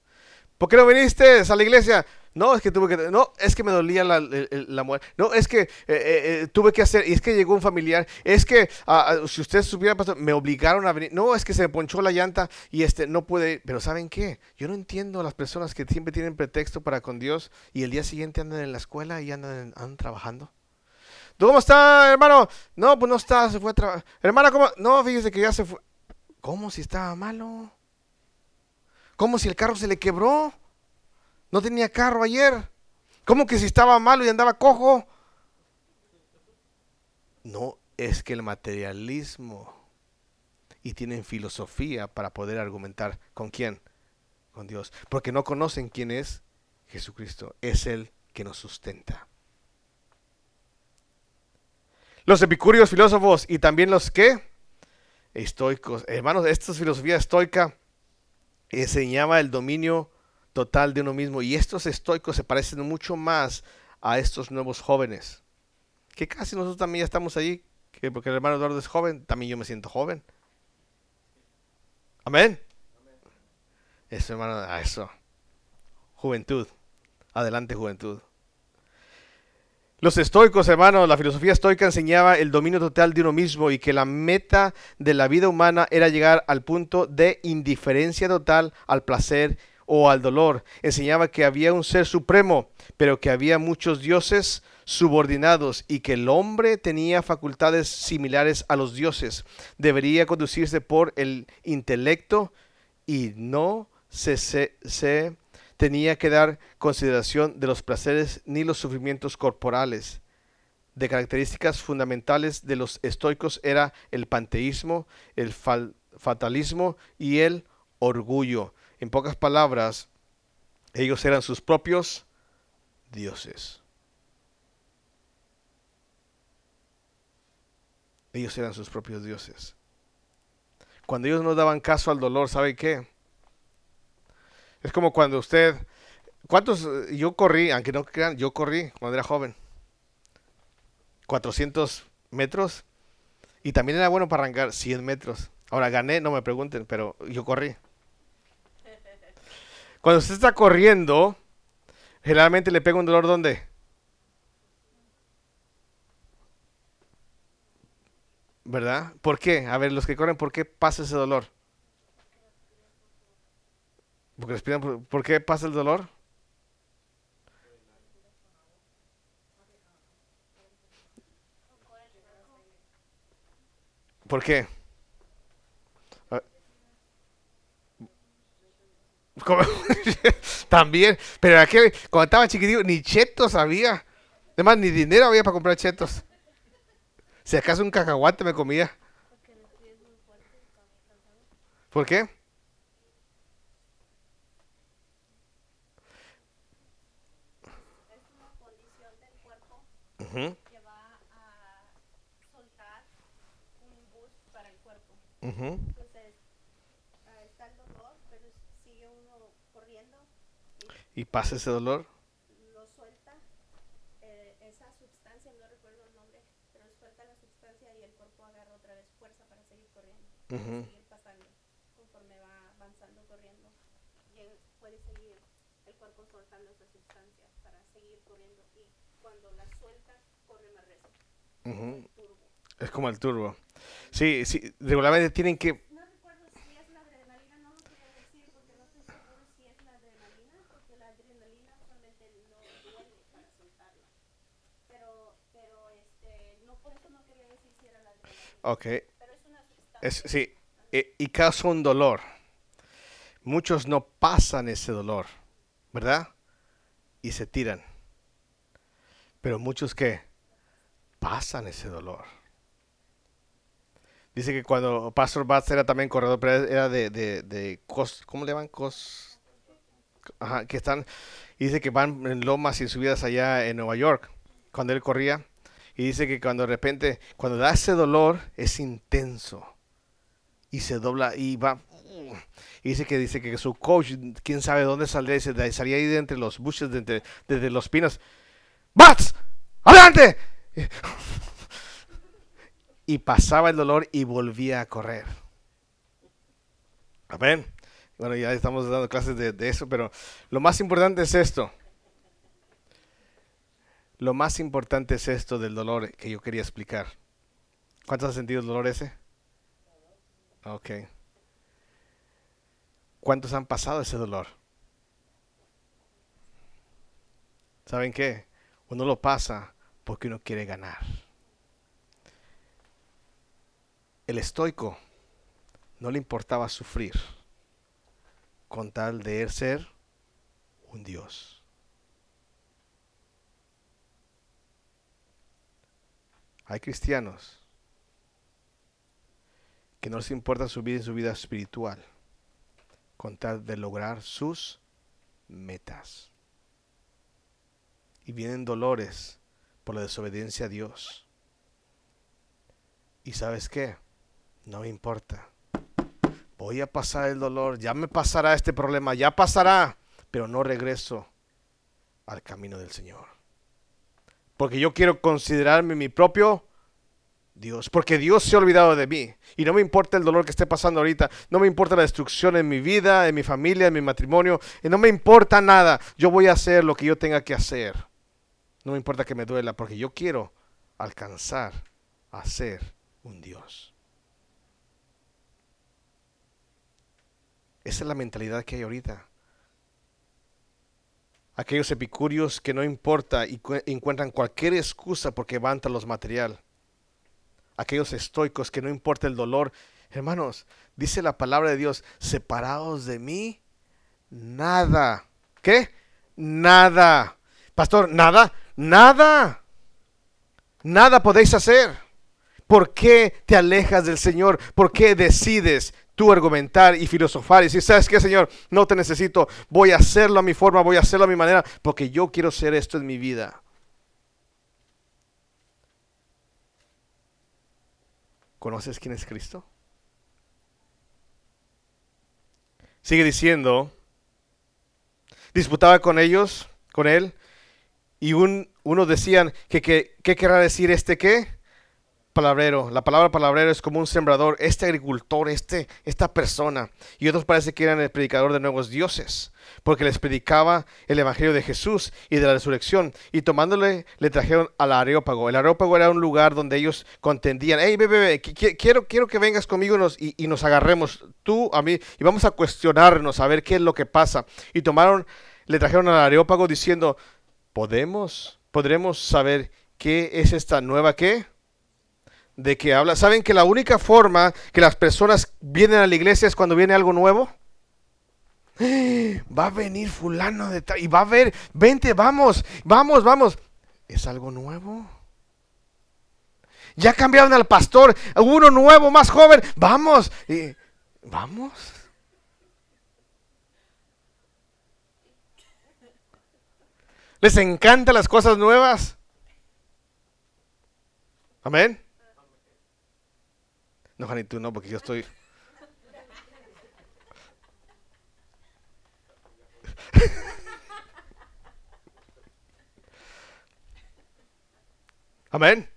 ¿Por qué no viniste a la iglesia? No, es que tuve que, no, es que me dolía la, la, muerte. No, es que eh, eh, eh, tuve que hacer, y es que llegó un familiar. Es que ah, ah, si usted supiera, pastor, me obligaron a venir. No, es que se me ponchó la llanta y este no puede. Pero ¿saben qué? Yo no entiendo a las personas que siempre tienen pretexto para con Dios y el día siguiente andan en la escuela y andan, andan trabajando. ¿Cómo está, hermano? No, pues no está, se fue a trabajar. Hermana, ¿cómo? No, fíjese que ya se fue. ¿Cómo si estaba malo? ¿Cómo si el carro se le quebró? No tenía carro ayer. ¿Cómo que si estaba malo y andaba cojo? No, es que el materialismo y tienen filosofía para poder argumentar con quién? Con Dios. Porque no conocen quién es Jesucristo. Es el que nos sustenta. Los epicúreos filósofos y también los que estoicos. Hermanos, esta es filosofía estoica enseñaba el dominio total de uno mismo. Y estos estoicos se parecen mucho más a estos nuevos jóvenes. Que casi nosotros también ya estamos allí. Que porque el hermano Eduardo es joven, también yo me siento joven. Amén. Eso, hermano, eso. Juventud. Adelante, juventud. Los estoicos, hermanos, la filosofía estoica enseñaba el dominio total de uno mismo y que la meta de la vida humana era llegar al punto de indiferencia total al placer o al dolor. Enseñaba que había un ser supremo, pero que había muchos dioses subordinados y que el hombre tenía facultades similares a los dioses. Debería conducirse por el intelecto y no se, se, se tenía que dar consideración de los placeres ni los sufrimientos corporales. De características fundamentales de los estoicos era el panteísmo, el fatalismo y el orgullo. En pocas palabras, ellos eran sus propios dioses. Ellos eran sus propios dioses. Cuando ellos no daban caso al dolor, ¿sabe qué? Es como cuando usted, ¿cuántos? Yo corrí, aunque no crean, yo corrí cuando era joven. 400 metros. Y también era bueno para arrancar 100 metros. Ahora gané, no me pregunten, pero yo corrí. Cuando usted está corriendo, generalmente le pega un dolor ¿dónde? ¿Verdad? ¿Por qué? A ver, los que corren, ¿por qué pasa ese dolor? Porque respiran, ¿por qué pasa el dolor? ¿Por qué? También, pero era que cuando estaba chiquitito ni chetos había. Además, ni dinero había para comprar chetos. Si acaso un cacahuate me comía. ¿Por qué? Uh-huh. que va a soltar un bus para el cuerpo. Y pasa ese dolor. lo suelta. eh, esa sustancia, no recuerdo el nombre, pero suelta la sustancia y el cuerpo agarra otra vez fuerza para seguir corriendo, Ujú. seguir pasando. Conforme va avanzando corriendo, puede seguir el cuerpo soltando esa sustancia para seguir corriendo. Y cuando la suelta, corre más recio. Es como el turbo. Sí, sí, regularmente tienen que... No recuerdo si es la adrenalina, no lo quería decir porque no estoy seguro si es la adrenalina, porque la adrenalina solamente no duele para soltarla. Pero, pero este, no por eso no quería decir si era la adrenalina. Ok, Pero es una sí, e- y causa un dolor. Muchos no pasan ese dolor, ¿verdad? Y se tiran. Pero muchos que pasan ese dolor. Dice que cuando Pastor Batts era también corredor, pero era de, de, de cos, ¿cómo le llaman? Cos, ajá, que están, dice que van en lomas y subidas allá en Nueva York, cuando él corría. Y dice que cuando de repente, cuando da ese dolor, es intenso. Y se dobla y va. Y dice que dice que su coach, quién sabe dónde saldría, dice, salía ahí de entre los bushes, de entre, desde los pinos. ¡Bats! ¡Adelante! Y pasaba el dolor y volvía a correr. Amén. Bueno, ya estamos dando clases de eso, pero lo más importante es esto. Lo más importante es esto del dolor que yo quería explicar. ¿Cuántos han sentido el dolor ese? Ok. ¿Cuántos han pasado ese dolor? ¿Saben qué? Uno lo pasa porque uno quiere ganar. El estoico no le importaba sufrir con tal de ser un dios. Hay cristianos que no les importa su vida en su vida espiritual con tal de lograr sus metas. Y vienen dolores por la desobediencia a Dios. ¿Y sabes qué? No me importa. Voy a pasar el dolor, ya me pasará este problema, ya pasará, pero no regreso al camino del Señor. Porque yo quiero considerarme mi propio Dios, porque Dios se ha olvidado de mí. Y no me importa el dolor que esté pasando ahorita, no me importa la destrucción en mi vida, en mi familia, en mi matrimonio, y no me importa nada. Yo voy a hacer lo que yo tenga que hacer. No me importa que me duela, porque yo quiero alcanzar a ser un Dios. Esa es la mentalidad que hay ahorita. Aquellos epicúreos que no importa y cu- encuentran cualquier excusa porque van tras los material. Aquellos estoicos que no importa el dolor. Hermanos, dice la palabra de Dios, separados de mí, nada. ¿Qué? Nada. Pastor, nada, nada. Nada podéis hacer. ¿Por qué te alejas del Señor? ¿Por qué decides tú argumentar y filosofar y decir, sabes qué, Señor, no te necesito, voy a hacerlo a mi forma, voy a hacerlo a mi manera, porque yo quiero ser esto en mi vida? ¿Conoces quién es Cristo? Sigue diciendo, disputaba con ellos, con él, y un, unos decían que, ¿qué querrá decir este qué? Palabrero. La palabra palabrero es como un sembrador, este agricultor, este, esta persona. Y otros parece que eran el predicador de nuevos dioses, porque les predicaba el evangelio de Jesús y de la resurrección. Y tomándole, le trajeron al areópago. El areópago era un lugar donde ellos contendían. Hey, bebé, bebé, qui- qui- quiero, quiero que vengas conmigo y, y nos agarremos, tú a mí, y vamos a cuestionarnos, a ver qué es lo que pasa. Y tomaron, le trajeron al areópago diciendo, ¿podemos, podremos saber qué es esta nueva qué? De que habla. ¿Saben que la única forma que las personas vienen a la iglesia es cuando viene algo nuevo? Va a venir fulano de y va a ver, vente, vamos, vamos, vamos. ¿Es algo nuevo? Ya cambiaron al pastor, uno nuevo, más joven, vamos. Y Vamos. ¿Les encantan las cosas nuevas? Amén. No, Jani, tú no, porque yo estoy... Amén.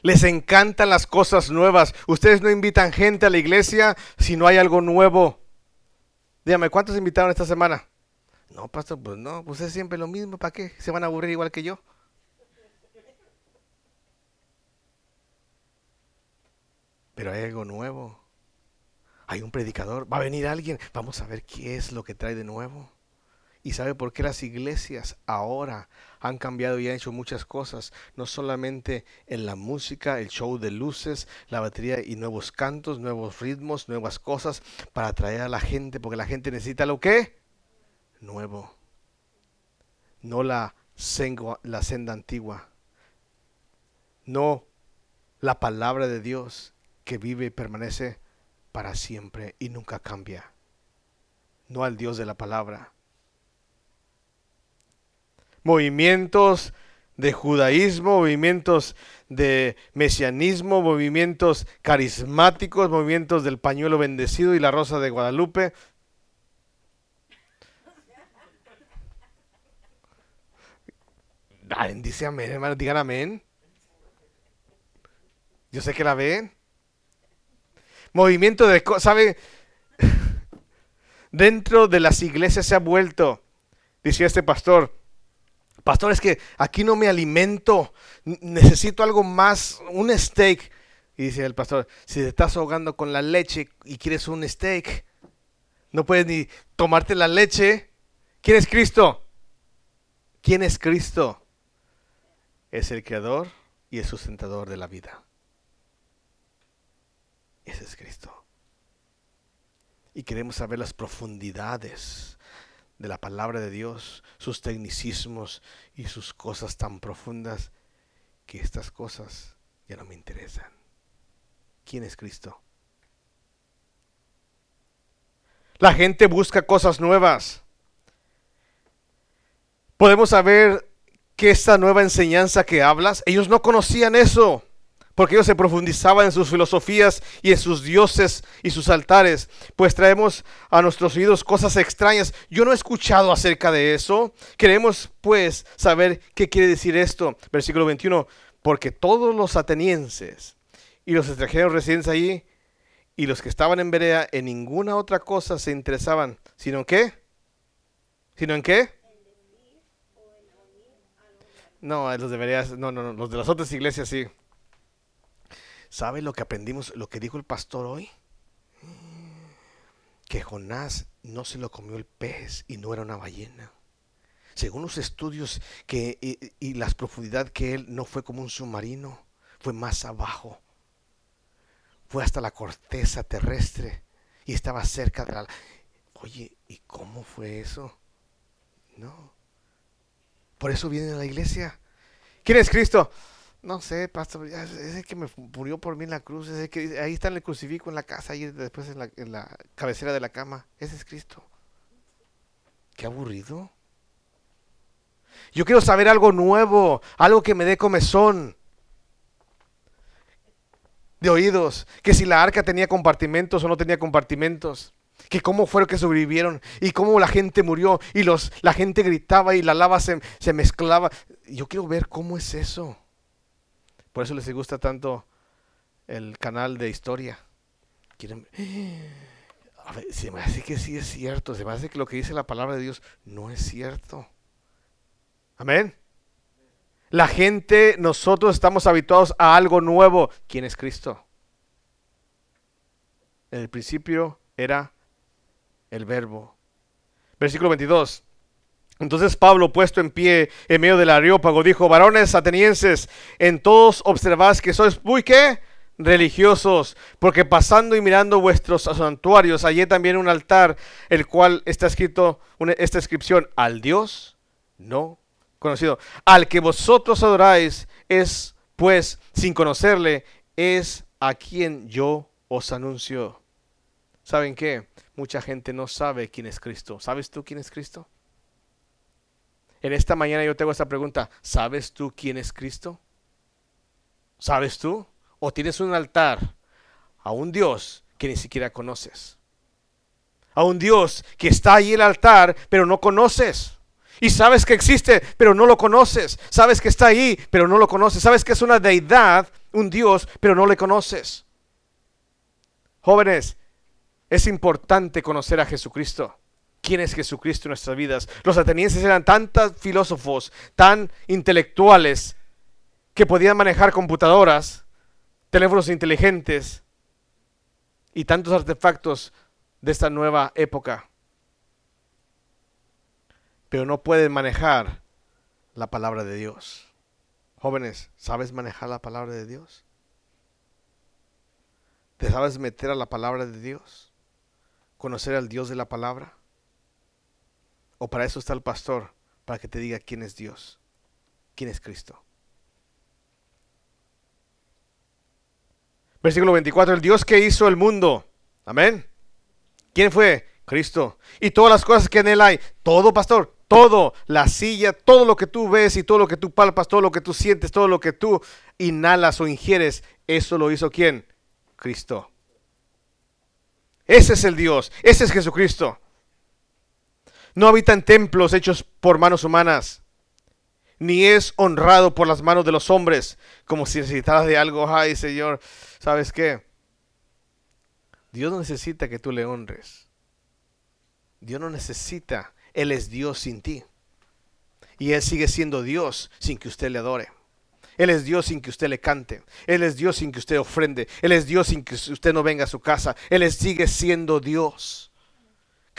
Les encantan las cosas nuevas. Ustedes no invitan gente a la iglesia si no hay algo nuevo. Dígame, ¿cuántos invitaron esta semana? No, pastor, pues no, pues es siempre lo mismo. ¿Para qué? ¿Se van a aburrir igual que yo? Pero hay algo nuevo. Hay un predicador. Va a venir alguien. Vamos a ver qué es lo que trae de nuevo. ¿Y sabe por qué las iglesias ahora han cambiado y han hecho muchas cosas? No solamente en la música, el show de luces, la batería y nuevos cantos, nuevos ritmos, nuevas cosas para atraer a la gente, porque la gente necesita lo que? Nuevo. No la, la senda antigua. No la palabra de Dios que vive y permanece para siempre y nunca cambia. No al Dios de la palabra movimientos de judaísmo, movimientos de mesianismo, movimientos carismáticos, movimientos del pañuelo bendecido y la rosa de Guadalupe. dice amén, hermano, digan amén. Yo sé que la ven. Movimiento de, ¿sabe? Dentro de las iglesias se ha vuelto, decía este pastor, Pastor, es que aquí no me alimento, necesito algo más, un steak. Y dice el pastor, si te estás ahogando con la leche y quieres un steak, no puedes ni tomarte la leche. ¿Quién es Cristo? ¿Quién es Cristo? Es el creador y el sustentador de la vida. Ese es Cristo. Y queremos saber las profundidades de la palabra de Dios, sus tecnicismos y sus cosas tan profundas, que estas cosas ya no me interesan. ¿Quién es Cristo? La gente busca cosas nuevas. Podemos saber que esta nueva enseñanza que hablas, ellos no conocían eso porque ellos se profundizaban en sus filosofías y en sus dioses y sus altares, pues traemos a nuestros oídos cosas extrañas. Yo no he escuchado acerca de eso. Queremos pues saber qué quiere decir esto. Versículo 21, porque todos los atenienses y los extranjeros residentes allí y los que estaban en Berea en ninguna otra cosa se interesaban, sino en qué? ¿Sino en qué? No, los de Berea, no, no, no, los de las otras iglesias sí. ¿Sabe lo que aprendimos, lo que dijo el pastor hoy? Que Jonás no se lo comió el pez y no era una ballena. Según los estudios que, y, y las profundidades que él no fue como un submarino, fue más abajo. Fue hasta la corteza terrestre y estaba cerca de la... Oye, ¿y cómo fue eso? No. Por eso viene a la iglesia. ¿Quién es Cristo? No sé, pastor, es el que me murió por mí en la cruz, es que ahí está en el crucifijo en la casa, ahí después en la, cabecera de la cama. Ese es Cristo. Qué aburrido. Yo quiero saber algo nuevo, algo que me dé comezón de oídos, que si la arca tenía compartimentos o no tenía compartimentos, que cómo fueron que sobrevivieron y cómo la gente murió y los, la gente gritaba y la lava se mezclaba. Yo quiero ver cómo es eso. Por eso les gusta tanto el canal de historia. Se me hace que sí es cierto. Se me hace que lo que dice la palabra de Dios no es cierto. Amén. La gente, nosotros estamos habituados a algo nuevo. ¿Quién es Cristo? En el principio era el verbo. Versículo 22. Entonces Pablo, puesto en pie en medio del areópago, dijo, varones atenienses, en todos observáis que sois muy qué? religiosos, porque pasando y mirando vuestros santuarios, hallé también un altar, el cual está escrito esta inscripción, al Dios no conocido. Al que vosotros adoráis es, pues, sin conocerle, es a quien yo os anuncio. ¿Saben qué? Mucha gente no sabe quién es Cristo. ¿Sabes tú quién es Cristo? En esta mañana yo tengo esta pregunta. ¿Sabes tú quién es Cristo? ¿Sabes tú? ¿O tienes un altar a un Dios que ni siquiera conoces? A un Dios que está ahí en el altar, pero no conoces. Y sabes que existe, pero no lo conoces. Sabes que está ahí, pero no lo conoces. Sabes que es una deidad, un Dios, pero no le conoces. Jóvenes, es importante conocer a Jesucristo. ¿Quién es Jesucristo en nuestras vidas? Los atenienses eran tantos filósofos, tan intelectuales, que podían manejar computadoras, teléfonos inteligentes y tantos artefactos de esta nueva época. Pero no pueden manejar la palabra de Dios. Jóvenes, ¿sabes manejar la palabra de Dios? ¿Te sabes meter a la palabra de Dios? ¿Conocer al Dios de la palabra? ¿O para eso está el pastor? Para que te diga quién es Dios, quién es Cristo. Versículo 24, el Dios que hizo el mundo. Amén. ¿Quién fue? Cristo. Y todas las cosas que en él hay. Todo, pastor. Todo. La silla, todo lo que tú ves y todo lo que tú palpas, todo lo que tú sientes, todo lo que tú inhalas o ingieres. Eso lo hizo quién? Cristo. Ese es el Dios. Ese es Jesucristo. No habita en templos hechos por manos humanas ni es honrado por las manos de los hombres, como si necesitara de algo. Ay, Señor, ¿sabes qué? Dios no necesita que tú le honres. Dios no necesita. Él es Dios sin ti. Y Él sigue siendo Dios sin que usted le adore. Él es Dios sin que usted le cante. Él es Dios sin que usted ofrende. Él es Dios sin que usted no venga a su casa. Él sigue siendo Dios.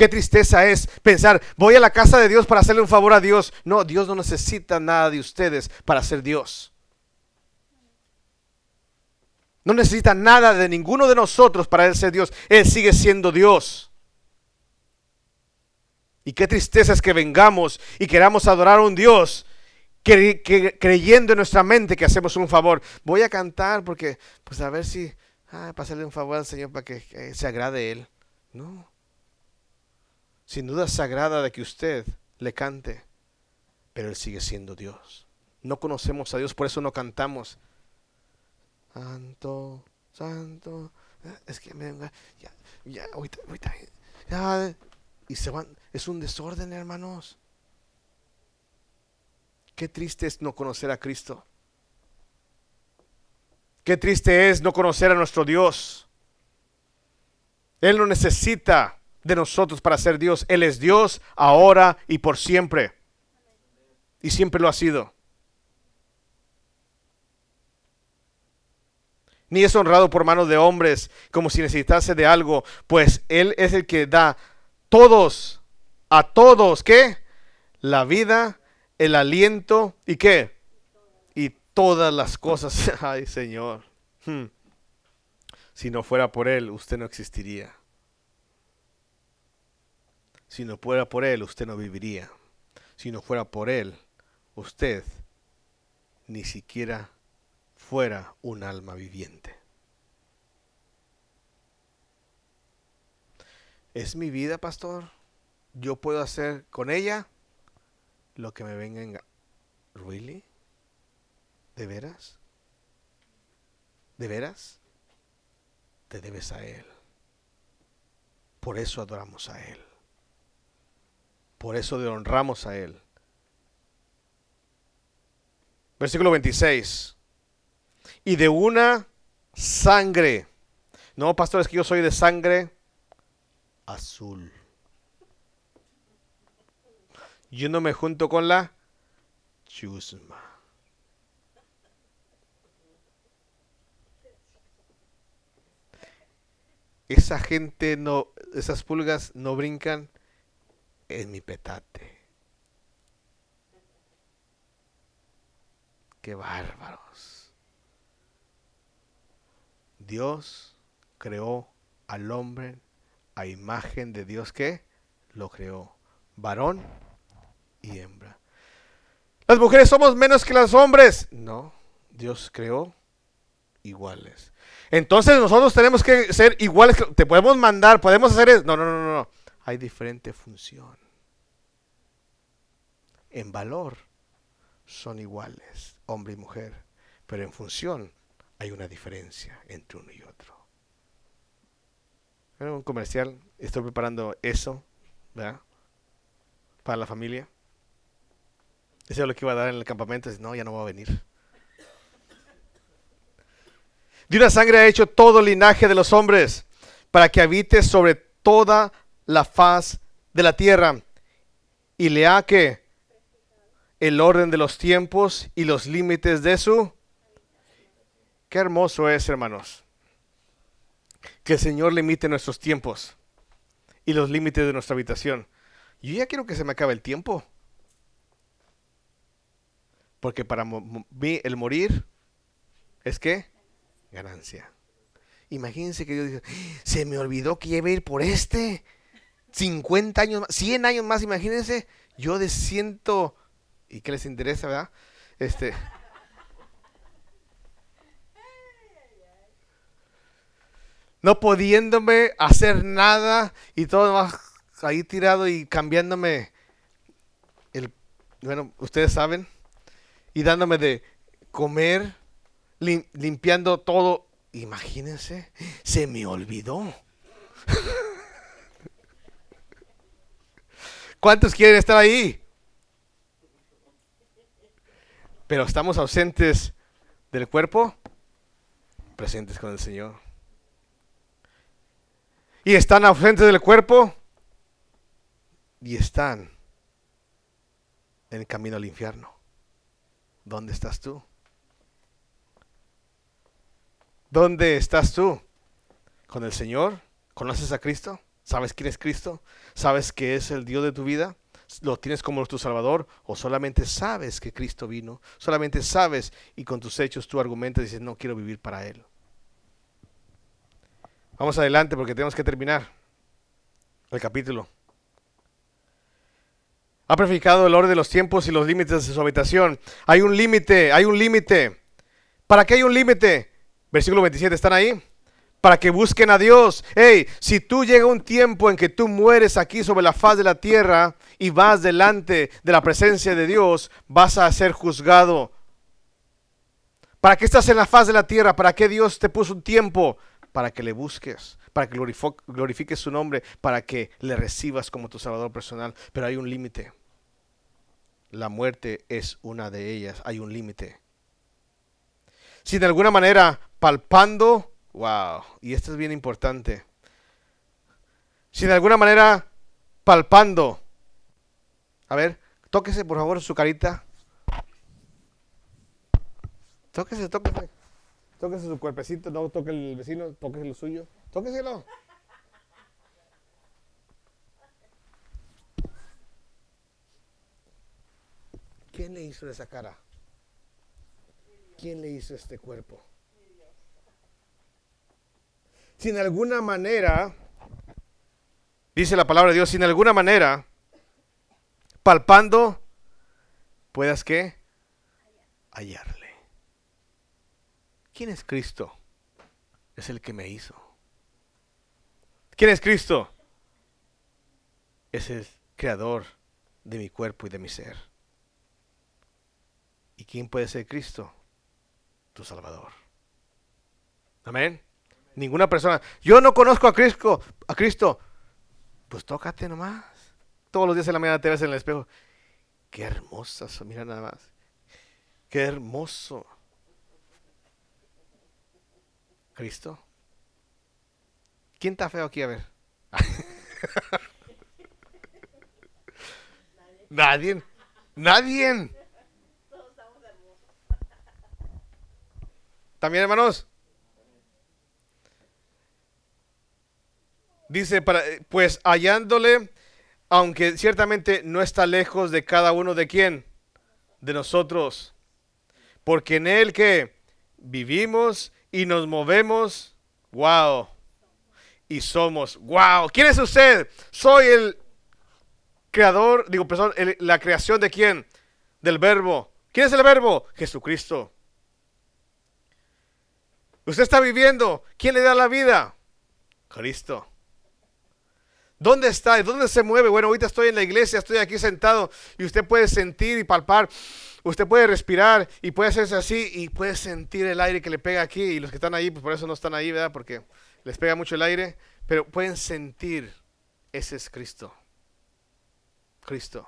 Qué tristeza es pensar, voy a la casa de Dios para hacerle un favor a Dios. No, Dios no necesita nada de ustedes para ser Dios. No necesita nada de ninguno de nosotros para Él ser Dios. Él sigue siendo Dios. Y qué tristeza es que vengamos y queramos adorar a un Dios creyendo en nuestra mente que hacemos un favor. Voy a cantar porque, pues a ver si, ah, para hacerle un favor al Señor para que eh, se agrade Él. No sin duda sagrada de que usted le cante, pero Él sigue siendo Dios. No conocemos a Dios, por eso no cantamos. Santo, santo, es que me ya, ya, ahorita, ahorita, y se van, es un desorden, hermanos. Qué triste es no conocer a Cristo. Qué triste es no conocer a nuestro Dios. Él no necesita de nosotros para ser Dios. Él es Dios ahora y por siempre. Y siempre lo ha sido. Ni es honrado por manos de hombres como si necesitase de algo, pues Él es el que da todos, a todos, ¿qué? La vida, el aliento y qué? Y todas las cosas. Ay Señor. Hmm. Si no fuera por Él, usted no existiría. Si no fuera por Él, usted no viviría. Si no fuera por Él, usted ni siquiera fuera un alma viviente. Es mi vida, pastor. Yo puedo hacer con ella lo que me venga en... ¿Really? ¿De veras? ¿De veras? Te debes a Él. Por eso adoramos a Él. Por eso le honramos a Él. Versículo 26. Y de una sangre. No, pastor, es que yo soy de sangre azul. Yo no me junto con la chusma. Esa gente no, esas pulgas no brincan es mi petate. Qué bárbaros. Dios creó al hombre a imagen de Dios que lo creó. Varón y hembra. Las mujeres somos menos que los hombres. No, Dios creó iguales. Entonces nosotros tenemos que ser iguales. Te podemos mandar, podemos hacer eso. No, no, no, no. Hay diferente función. En valor son iguales, hombre y mujer. Pero en función hay una diferencia entre uno y otro. Era un comercial. Estoy preparando eso, ¿verdad? Para la familia. Eso es lo que iba a dar en el campamento. No, ya no va a venir. De una sangre ha hecho todo linaje de los hombres para que habite sobre toda la faz de la tierra y le ha que el orden de los tiempos y los límites de su. Qué hermoso es, hermanos, que el Señor limite nuestros tiempos y los límites de nuestra habitación. Yo ya quiero que se me acabe el tiempo. Porque para mí el morir es que ganancia. Imagínense que Dios dice, se me olvidó que iba a ir por este. 50 años más, 100 años más, imagínense. Yo de ciento... ¿Y qué les interesa, verdad? Este... No pudiéndome hacer nada y todo más ahí tirado y cambiándome el... Bueno, ustedes saben. Y dándome de comer limpiando todo. Imagínense, se me olvidó. ¿Cuántos quieren estar ahí? Pero estamos ausentes del cuerpo, presentes con el Señor. Y están ausentes del cuerpo y están en el camino al infierno. ¿Dónde estás tú? ¿Dónde estás tú? ¿Con el Señor? ¿Conoces a Cristo? ¿Sabes quién es Cristo? ¿Sabes que es el Dios de tu vida? ¿Lo tienes como tu Salvador? ¿O solamente sabes que Cristo vino? ¿Solamente sabes y con tus hechos tú argumentas y dices, no quiero vivir para Él? Vamos adelante porque tenemos que terminar el capítulo. Ha prefijado el orden de los tiempos y los límites de su habitación. Hay un límite, hay un límite. ¿Para qué hay un límite? Versículo 27, ¿están ahí? Para que busquen a Dios. Hey, si tú llega un tiempo en que tú mueres aquí sobre la faz de la tierra y vas delante de la presencia de Dios, vas a ser juzgado. ¿Para qué estás en la faz de la tierra? ¿Para qué Dios te puso un tiempo? Para que le busques, para que glorifiques su nombre, para que le recibas como tu Salvador personal. Pero hay un límite. La muerte es una de ellas. Hay un límite. Si de alguna manera palpando, wow, y esto es bien importante. Si de alguna manera palpando, a ver, tóquese por favor su carita. Tóquese, tóquese. Tóquese su cuerpecito, no toque el vecino, tóquese lo suyo. Tóqueselo. ¿Quién le hizo esa cara? ¿Quién le hizo este cuerpo? Si en alguna manera, dice la palabra de Dios, si en alguna manera, palpando, puedas que hallarle. ¿Quién es Cristo? Es el que me hizo. ¿Quién es Cristo? Es el creador de mi cuerpo y de mi ser. ¿Y quién puede ser Cristo? Tu Salvador. Amén. Ninguna persona. Yo no conozco a Cristo. A Cristo. Pues tócate nomás. Todos los días en la mañana te ves en el espejo. Qué hermosa, mira nada más. Qué hermoso. Cristo. ¿Quién está feo aquí? A ver. Nadie. Nadie. También, hermanos. Dice, para, pues hallándole, aunque ciertamente no está lejos de cada uno de quién, de nosotros, porque en él que vivimos y nos movemos, wow, y somos, wow. ¿Quién es usted? Soy el creador, digo, perdón, la creación de quién? Del verbo. ¿Quién es el verbo? Jesucristo. Usted está viviendo. ¿Quién le da la vida? Cristo. ¿Dónde está? ¿Dónde se mueve? Bueno, ahorita estoy en la iglesia, estoy aquí sentado y usted puede sentir y palpar. Usted puede respirar y puede hacerse así y puede sentir el aire que le pega aquí. Y los que están ahí, pues por eso no están ahí, ¿verdad? Porque les pega mucho el aire. Pero pueden sentir, ese es Cristo. Cristo.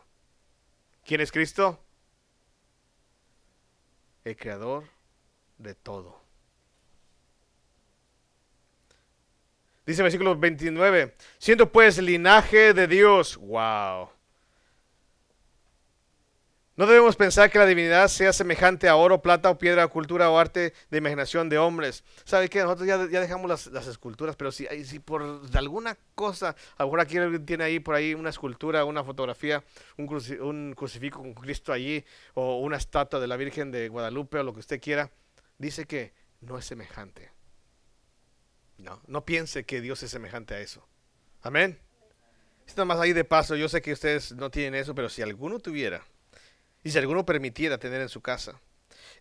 ¿Quién es Cristo? El creador de todo. Dice el versículo 29, siendo pues linaje de Dios. Wow. No debemos pensar que la divinidad sea semejante a oro, plata o piedra, cultura o arte de imaginación de hombres. ¿Sabe qué? Nosotros ya, dejamos las, esculturas, pero si, si por alguna cosa, a lo mejor aquí alguien tiene ahí por ahí una escultura, una fotografía, un, un crucifijo con Cristo allí, o una estatua de la Virgen de Guadalupe, o lo que usted quiera, dice que no es semejante. No, no piense que Dios es semejante a eso. Amén. Esto más ahí de paso, yo sé que ustedes no tienen eso, pero si alguno tuviera, y si alguno permitiera tener en su casa,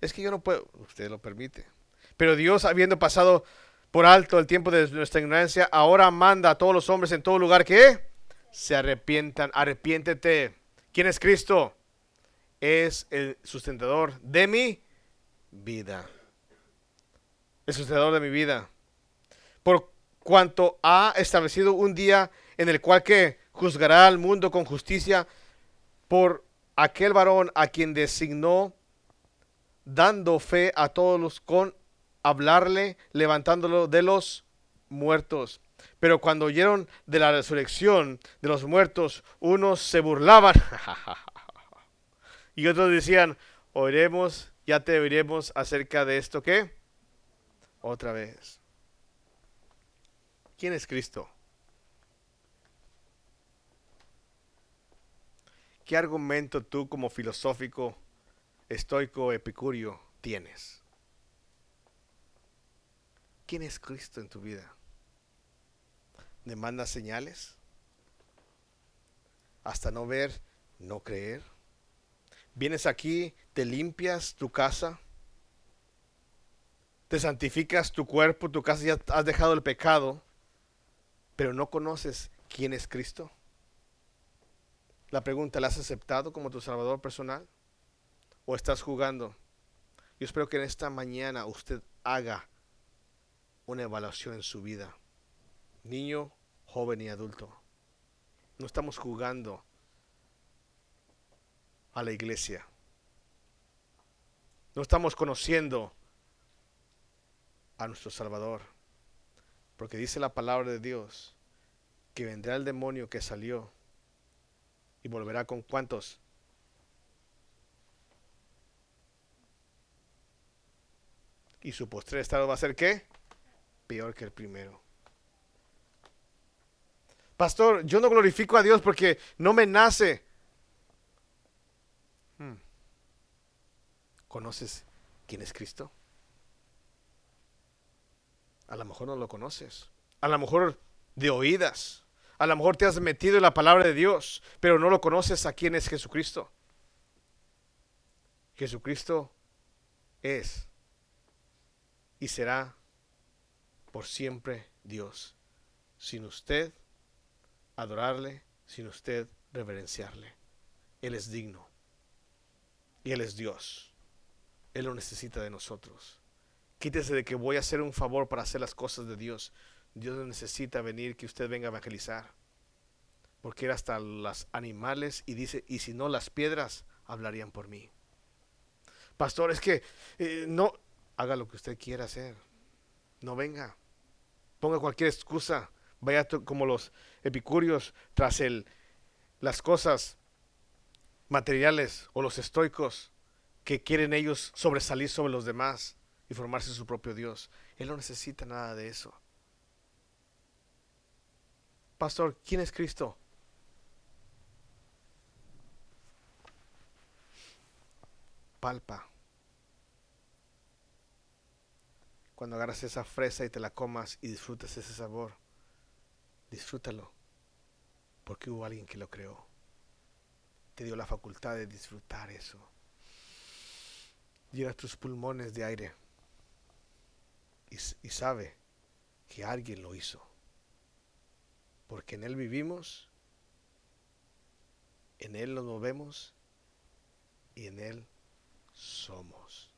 es que yo no puedo, usted lo permite. Pero Dios, habiendo pasado por alto el tiempo de nuestra ignorancia, ahora manda a todos los hombres en todo lugar que se arrepientan, arrepiéntete. ¿Quién es Cristo? Es el sustentador de mi vida. El sustentador de mi vida por cuanto ha establecido un día en el cual que juzgará al mundo con justicia por aquel varón a quien designó, dando fe a todos los con hablarle, levantándolo de los muertos. Pero cuando oyeron de la resurrección de los muertos, unos se burlaban y otros decían, oiremos, ya te oiremos acerca de esto que otra vez. ¿Quién es Cristo? ¿Qué argumento tú como filosófico, estoico, epicurio tienes? ¿Quién es Cristo en tu vida? ¿Demanda señales? Hasta no ver, no creer. Vienes aquí, te limpias tu casa, te santificas tu cuerpo, tu casa, ya has dejado el pecado pero no conoces quién es Cristo? La pregunta, ¿la has aceptado como tu Salvador personal? ¿O estás jugando? Yo espero que en esta mañana usted haga una evaluación en su vida. Niño, joven y adulto. No estamos jugando a la iglesia. No estamos conociendo a nuestro Salvador. Porque dice la palabra de Dios que vendrá el demonio que salió y volverá con cuántos. Y su postre estado va a ser qué? Peor que el primero. Pastor, yo no glorifico a Dios porque no me nace. Hmm. ¿Conoces quién es Cristo? A lo mejor no lo conoces. A lo mejor de oídas. A lo mejor te has metido en la palabra de Dios, pero no lo conoces a quién es Jesucristo. Jesucristo es y será por siempre Dios. Sin usted adorarle, sin usted reverenciarle. Él es digno. Y Él es Dios. Él lo necesita de nosotros. Quítese de que voy a hacer un favor para hacer las cosas de Dios. Dios necesita venir que usted venga a evangelizar. Porque era hasta los animales y dice, y si no las piedras hablarían por mí. Pastor, es que eh, no, haga lo que usted quiera hacer. No venga. Ponga cualquier excusa. Vaya como los epicúreos tras el, las cosas materiales o los estoicos que quieren ellos sobresalir sobre los demás y formarse su propio Dios. Él no necesita nada de eso. Pastor, ¿quién es Cristo? Palpa. Cuando agarras esa fresa y te la comas y disfrutas ese sabor, disfrútalo. Porque hubo alguien que lo creó. Te dio la facultad de disfrutar eso. Llena tus pulmones de aire y, sabe que alguien lo hizo. Porque en Él vivimos, en Él nos movemos y en Él somos.